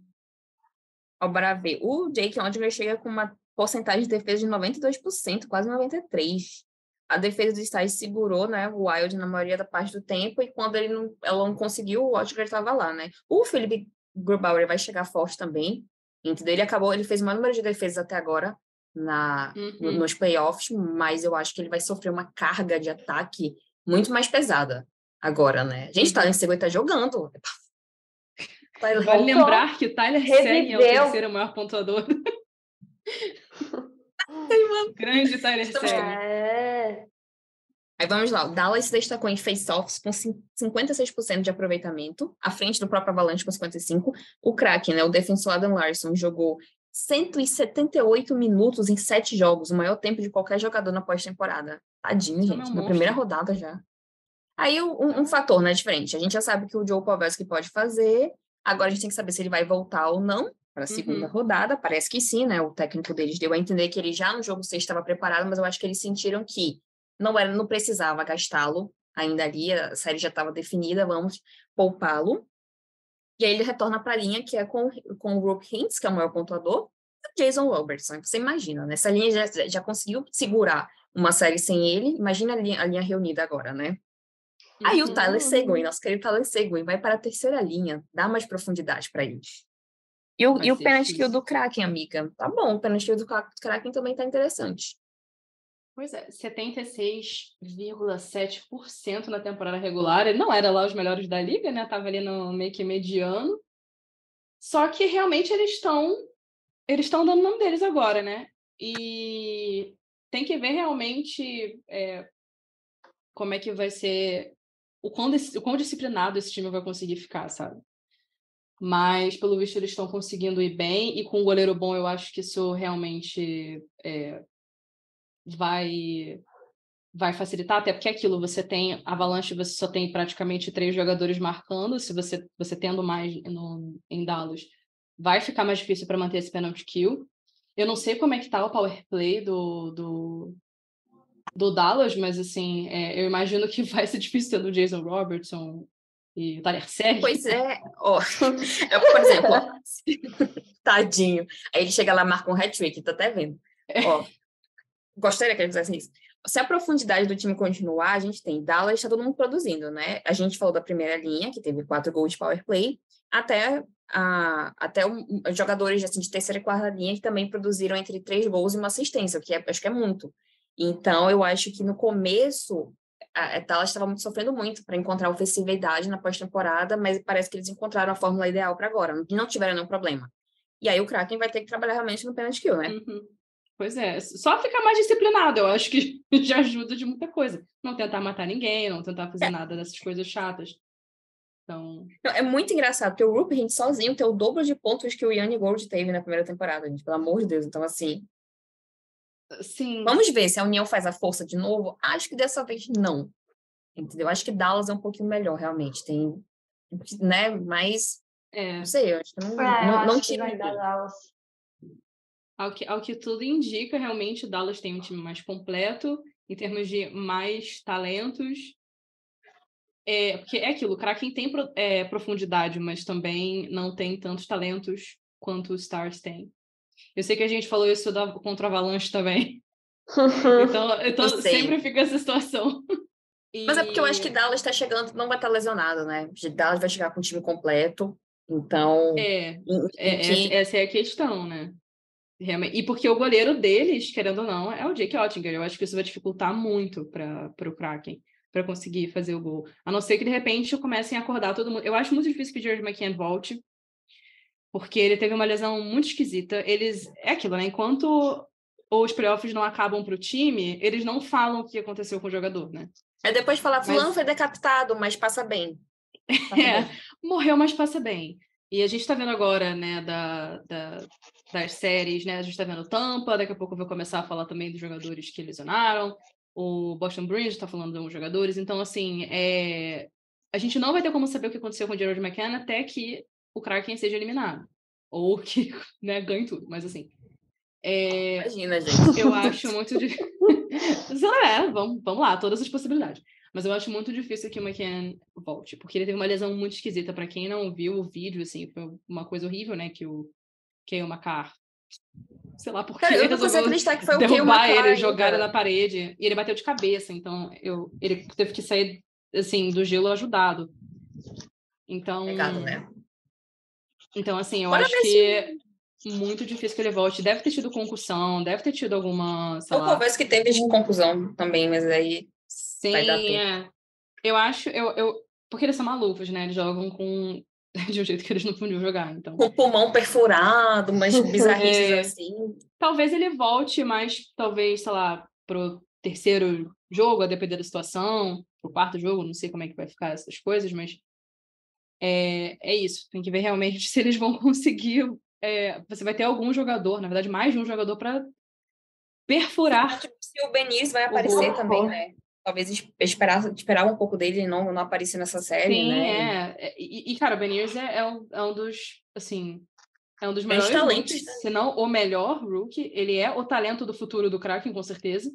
[SPEAKER 3] Ó, bora ver. O Jake Ondler chega com uma porcentagem de defesa de 92%, quase 93%. A defesa do Stars segurou, né, o Wild na maioria da parte do tempo, e quando ele não, ela não conseguiu, o Ottinger estava lá, né? O Felipe Grubauer vai chegar forte também, entendeu? Ele acabou, ele fez o maior número de defesas até agora na,
[SPEAKER 4] Uhum.
[SPEAKER 3] nos playoffs, mas eu acho que ele vai sofrer uma carga de ataque muito mais pesada agora, né? Gente, tá, Tyler tá jogando. Tyler
[SPEAKER 4] Vale
[SPEAKER 2] Voltou.
[SPEAKER 4] lembrar que Tyler Seguin é o terceiro maior pontuador.
[SPEAKER 3] falando.
[SPEAKER 4] Grande Tyler Segue.
[SPEAKER 2] É.
[SPEAKER 3] Aí vamos lá, o Dallas se destacou em face-offs com cin- 56% de aproveitamento, à frente do próprio Avalanche com 55%. O Kraken, né, o defensor Adam Larson, jogou 178 minutos em sete jogos, o maior tempo de qualquer jogador na pós-temporada. Tadinho,
[SPEAKER 4] Esse
[SPEAKER 3] gente,
[SPEAKER 4] homem é
[SPEAKER 3] na
[SPEAKER 4] monstro.
[SPEAKER 3] primeira rodada já. Aí um, um fator, né, diferente. A gente já sabe que o Joe Pavelski pode fazer, agora a gente tem que saber se ele vai voltar ou não para a segunda
[SPEAKER 4] Uhum.
[SPEAKER 3] rodada. Parece que sim, né? O técnico deles deu a entender que ele já no jogo 6 estava preparado, mas eu acho que eles sentiram que não era, não precisava gastá-lo ainda ali, a série já estava definida, vamos poupá-lo. E aí ele retorna para a linha que é com, com o Rook Hintz, que é o maior pontuador, e o Jason Robertson. Você imagina, né? Essa linha já, já conseguiu segurar uma série sem ele, imagina a linha, a linha reunida agora, né? Aí o
[SPEAKER 4] Uhum.
[SPEAKER 3] Tyler Seguin, nosso querido Tyler Seguin, vai para a terceira linha, dá mais profundidade para eles. E o,
[SPEAKER 4] Vai
[SPEAKER 3] e o penalty kill do Kraken, amiga? Tá bom, o penalty kill do Kra- Kraken também tá interessante.
[SPEAKER 4] Pois é, 76,7% na temporada regular. Ele não era lá os melhores da liga, né? Tava ali no meio que mediano. Só que realmente eles estão eles estão dando o nome deles agora, né? E tem que ver realmente é, como é que vai ser o quão, o quão disciplinado esse time vai conseguir ficar, sabe? Mas, pelo visto, eles estão conseguindo ir bem, e com um goleiro bom, eu acho que isso realmente é, vai vai facilitar, até porque é aquilo, você tem Avalanche, você só tem praticamente três jogadores marcando, se você você tendo mais no, em Dallas, vai ficar mais difícil para manter esse penalty kill. Eu não sei como é que tá o power play do, do, do Dallas, mas assim, é, eu imagino que vai ser difícil tendo o Jason Robertson e o Tyler Serge.
[SPEAKER 3] Pois é, ó. Eu, por exemplo, ó, tadinho. Aí ele chega lá e marca um hat-trick, tô até vendo. Ó, gostaria que ele fizesse isso. Se a profundidade do time continuar, a gente tem Dallas, está todo mundo produzindo, né? A gente falou da primeira linha, que teve quatro gols de power play, até, a, até um, jogadores assim, de terceira e quarta linha que também produziram entre três gols e uma assistência, o que é, acho que é muito. Então, eu acho que no começo, a, a Dallas estava muito sofrendo muito para encontrar ofensividade na pós-temporada, mas parece que eles encontraram a fórmula ideal para agora, não tiveram nenhum problema. E aí o Kraken vai ter que trabalhar realmente no penalty kill, né?
[SPEAKER 4] Uhum. Pois é, só ficar mais disciplinado, eu acho que já ajuda de muita coisa. Não tentar matar ninguém, não tentar fazer
[SPEAKER 3] É.
[SPEAKER 4] nada dessas coisas chatas. Então,
[SPEAKER 3] Não, É muito engraçado, porque o Rupert sozinho tem o dobro de pontos que o Yanni Gold teve na primeira temporada, gente, pelo amor de Deus. Então, assim,
[SPEAKER 4] sim.
[SPEAKER 3] vamos ver se a União faz a força de novo. Acho que dessa vez não. Entendeu? Acho que Dallas é um pouquinho melhor, realmente. Tem, né, mas,
[SPEAKER 4] É,
[SPEAKER 3] não sei, eu acho que não,
[SPEAKER 2] É,
[SPEAKER 3] não,
[SPEAKER 2] acho
[SPEAKER 3] não
[SPEAKER 2] que
[SPEAKER 3] tira
[SPEAKER 2] vai dar. Dallas.
[SPEAKER 4] Ao que, ao que tudo indica, realmente o Dallas tem um time mais completo, em termos de mais talentos. É, porque é aquilo, o Kraken tem pro- é, profundidade, mas também não tem tantos talentos quanto os Stars têm. Eu sei que a gente falou isso da, contra o Avalanche também. Então, então
[SPEAKER 3] Eu sei.
[SPEAKER 4] sempre fica essa situação.
[SPEAKER 3] Mas é porque eu acho que
[SPEAKER 4] E-
[SPEAKER 3] Dallas está chegando, não vai estar lesionado, né? Dallas vai chegar com o time completo. Então,
[SPEAKER 4] É,
[SPEAKER 3] em- em
[SPEAKER 4] É,
[SPEAKER 3] que-
[SPEAKER 4] essa é a questão, né? Realmente. E porque o goleiro deles, querendo ou não, é o Jake Ottinger. Eu acho que isso vai dificultar muito para o Kraken, para conseguir fazer o gol. A não ser que, de repente, comecem a acordar todo mundo. Eu acho muito difícil que o George McCann volte, porque ele teve uma lesão muito esquisita. Eles. É aquilo, né? Enquanto os playoffs não acabam para o time, eles não falam o que aconteceu com o jogador, né?
[SPEAKER 3] Aí depois falar,
[SPEAKER 4] Mas-
[SPEAKER 3] fulano foi decapitado, mas passa bem. Passa
[SPEAKER 4] É.
[SPEAKER 3] bem.
[SPEAKER 4] morreu, mas passa bem. E a gente está vendo agora, né, da, da- das séries, né? A gente está vendo Tampa, daqui a pouco eu vou começar a falar também dos jogadores que lesionaram. O Boston Bruins está falando de alguns jogadores. Então, assim, é... a gente não vai ter como saber o que aconteceu com o Gerard McKenna até que o Kraken seja eliminado. Ou que né, ganhe tudo, mas assim. é,
[SPEAKER 3] Imagina, gente.
[SPEAKER 4] eu acho muito difícil. é, vamos, vamos lá, todas as possibilidades. Mas eu acho muito difícil que o McCann volte, porque ele teve uma lesão muito esquisita. Para quem não viu o vídeo, assim, foi uma coisa horrível, né? Que o Kale McCarr, sei lá por que
[SPEAKER 3] eu não consigo acreditar que foi o
[SPEAKER 4] derrubar
[SPEAKER 3] uma
[SPEAKER 4] ele, jogar ele na parede, e ele bateu de cabeça. Então, eu, ele teve que sair, assim, do gelo ajudado. Então,
[SPEAKER 3] Pegado, né?
[SPEAKER 4] então, assim, eu
[SPEAKER 3] Bora
[SPEAKER 4] acho que muito difícil que ele volte. Deve ter tido concussão, deve ter tido alguma, sei
[SPEAKER 3] Eu
[SPEAKER 4] lá...
[SPEAKER 3] confesso que teve de conclusão também, mas aí
[SPEAKER 4] Sim,
[SPEAKER 3] vai dar tempo.
[SPEAKER 4] é. Eu acho, eu, eu, porque eles são malucos, né? Eles jogam com de um jeito que eles não podiam jogar. Então,
[SPEAKER 3] Com o pulmão perfurado, umas bizarrices
[SPEAKER 4] É.
[SPEAKER 3] assim.
[SPEAKER 4] talvez ele volte, mas talvez, sei lá, pro terceiro jogo, a depender da situação, pro quarto jogo, não sei como é que vai ficar essas coisas, mas é, é isso. Tem que ver realmente se eles vão conseguir. é, você vai ter algum jogador, na verdade, mais de um jogador para perfurar.
[SPEAKER 3] Tipo, se o Benício vai aparecer
[SPEAKER 2] Uhum.
[SPEAKER 3] também, né? Talvez es- esperar, esperar um pouco dele e não, não aparecer nessa série,
[SPEAKER 4] Sim,
[SPEAKER 3] né?
[SPEAKER 4] é. E, e, cara, o Beniers é, é, um, é um dos, assim, é um dos
[SPEAKER 3] Grandes
[SPEAKER 4] melhores
[SPEAKER 3] talentos,
[SPEAKER 4] rookies,
[SPEAKER 3] né?
[SPEAKER 4] se não o melhor rookie. Ele é o talento do futuro do Kraken, com certeza.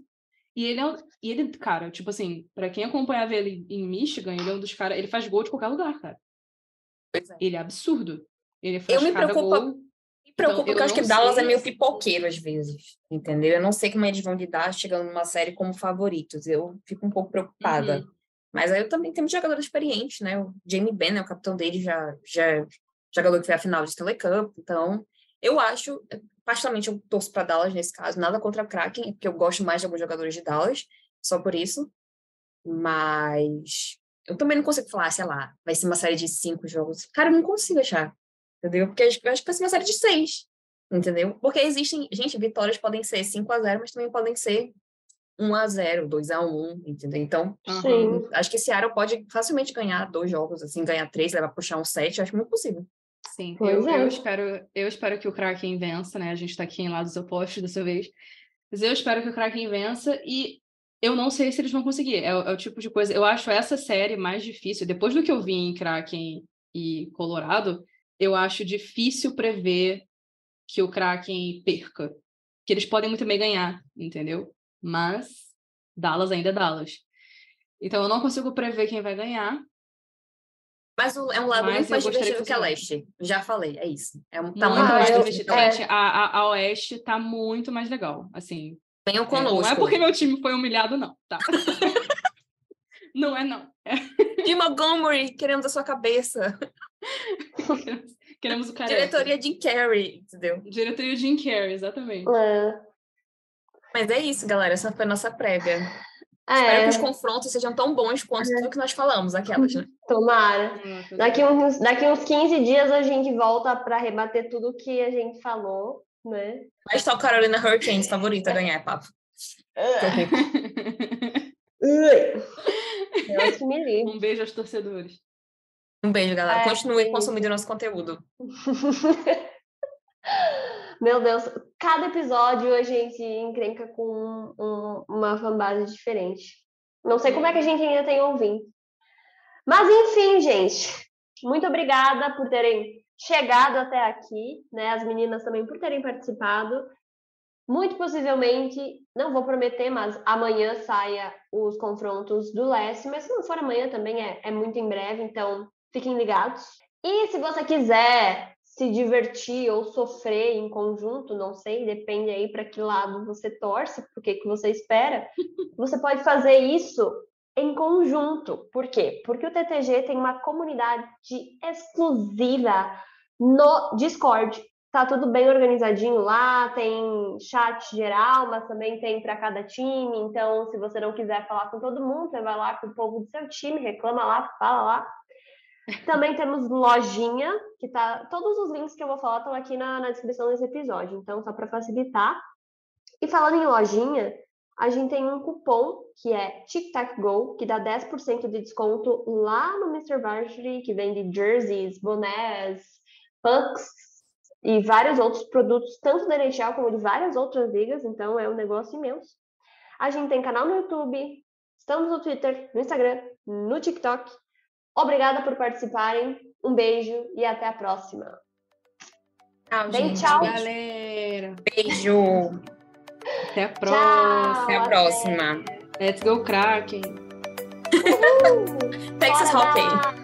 [SPEAKER 4] E ele é, um- e ele, cara, tipo assim, pra quem acompanhava ele em Michigan, ele é um dos caras, ele faz gol de qualquer lugar, cara.
[SPEAKER 3] Pois é.
[SPEAKER 4] Ele é absurdo. Ele faz
[SPEAKER 3] Eu me
[SPEAKER 4] cada
[SPEAKER 3] preocupo-
[SPEAKER 4] gol.
[SPEAKER 3] Me preocupa
[SPEAKER 4] Então,
[SPEAKER 3] porque eu
[SPEAKER 4] eu
[SPEAKER 3] acho que Dallas é meio pipoqueiro às vezes, entendeu? Eu não sei como eles vão lidar chegando numa série como favoritos. Eu fico um pouco preocupada.
[SPEAKER 4] Uhum.
[SPEAKER 3] Mas aí eu também tenho jogadores experientes, né? O Jamie Benn, né, o capitão dele, já, já é jogador que foi à final de Stanley Cup. Então, eu acho, particularmente eu torço para Dallas nesse caso, nada contra o Kraken, porque eu gosto mais de alguns jogadores de Dallas, só por isso. Mas eu também não consigo falar, sei lá, vai ser uma série de cinco jogos. Cara, eu não consigo achar, entendeu? Porque eu acho que vai ser uma série de seis, entendeu? Porque existem, gente, vitórias podem ser 5 a 0 mas também podem ser 1 a 0 2 a 1 entendeu? Então.
[SPEAKER 2] Sim.
[SPEAKER 3] Acho que esse Seattle pode facilmente ganhar dois jogos, assim, ganhar três, levar puxar um sete, acho muito possível.
[SPEAKER 4] Sim, eu,
[SPEAKER 2] é.
[SPEAKER 4] eu espero, eu espero que o Kraken vença, né? A gente tá aqui em lados opostos dessa vez. Mas eu espero que o Kraken vença e eu não sei se eles vão conseguir. É, o- é o tipo de coisa. Eu acho essa série mais difícil. Depois do que eu vi em Kraken e Colorado, eu acho difícil prever que o Kraken perca. Que eles podem muito bem ganhar, entendeu? Mas Dallas ainda é Dallas. Então eu não consigo prever quem vai ganhar.
[SPEAKER 3] Mas o- é um lado muito mais divertido
[SPEAKER 4] que
[SPEAKER 3] a leste. Já falei, é isso. É um, tá
[SPEAKER 4] muito
[SPEAKER 3] muito mais
[SPEAKER 2] eu-
[SPEAKER 3] divertido. a
[SPEAKER 4] Gente, a, a, a Oeste tá muito mais legal. Assim.
[SPEAKER 3] Venham
[SPEAKER 4] é,
[SPEAKER 3] conosco.
[SPEAKER 4] não é porque meu time foi humilhado, não, tá? não é, não.
[SPEAKER 3] Jim Montgomery, queremos a sua cabeça.
[SPEAKER 4] Queremos, queremos o careca.
[SPEAKER 3] Diretoria Jim Carrey, entendeu?
[SPEAKER 4] Diretoria Jim Carrey, exatamente.
[SPEAKER 2] É.
[SPEAKER 3] Mas é isso, galera. Essa foi a nossa prévia. Espero
[SPEAKER 2] É,
[SPEAKER 3] que os confrontos sejam tão bons quanto tudo que nós falamos, aquelas, né?
[SPEAKER 2] tomara. Daqui uns, daqui uns 15 dias a gente volta para rebater tudo que a gente falou, né?
[SPEAKER 3] Mas o Carolina Hurricanes favorita a ganhar, papo.
[SPEAKER 2] Ui. Deus que me livre.
[SPEAKER 4] um beijo aos torcedores.
[SPEAKER 3] Um beijo, galera.
[SPEAKER 2] É,
[SPEAKER 3] Continue
[SPEAKER 2] sim.
[SPEAKER 3] consumindo nosso conteúdo.
[SPEAKER 2] Meu Deus, cada episódio a gente encrenca com um- uma fanbase diferente. Não sei como é que a gente ainda tem ouvindo. Mas enfim, gente, muito obrigada por terem chegado até aqui, né? As meninas também por terem participado. Muito possivelmente, não vou prometer, mas amanhã saia os confrontos do Leste, mas se não for amanhã também é, é muito em breve, então fiquem ligados. E se você quiser se divertir ou sofrer em conjunto, não sei, depende aí para que lado você torce, que, que você espera, você pode fazer isso em conjunto. Por quê? Porque o TTG tem uma comunidade exclusiva no Discord. Tá tudo bem organizadinho lá, tem chat geral, mas também tem para cada time. Então, se você não quiser falar com todo mundo, você vai lá com o povo do seu time, reclama lá, fala lá. Também temos lojinha, que tá. Todos os links que eu vou falar estão aqui na, na descrição desse episódio, então só para facilitar. E falando em lojinha, a gente tem um cupom que é TicTacGo, que dá 10% de desconto lá no Mr. Varsity, que vende jerseys, bonés, pucks e vários outros produtos, tanto da NHL como de várias outras ligas, então é um negócio imenso. A gente tem canal no YouTube, estamos no Twitter, no Instagram, no TikTok. Obrigada por participarem, um beijo e até a próxima.
[SPEAKER 3] Tchau,
[SPEAKER 2] Bem,
[SPEAKER 3] gente.
[SPEAKER 2] tchau.
[SPEAKER 4] Galera,
[SPEAKER 3] Beijo.
[SPEAKER 4] até a próxima.
[SPEAKER 3] Até a
[SPEAKER 2] até.
[SPEAKER 3] próxima.
[SPEAKER 4] Let's go, Kraken.
[SPEAKER 3] Texas Hockey.
[SPEAKER 2] dar!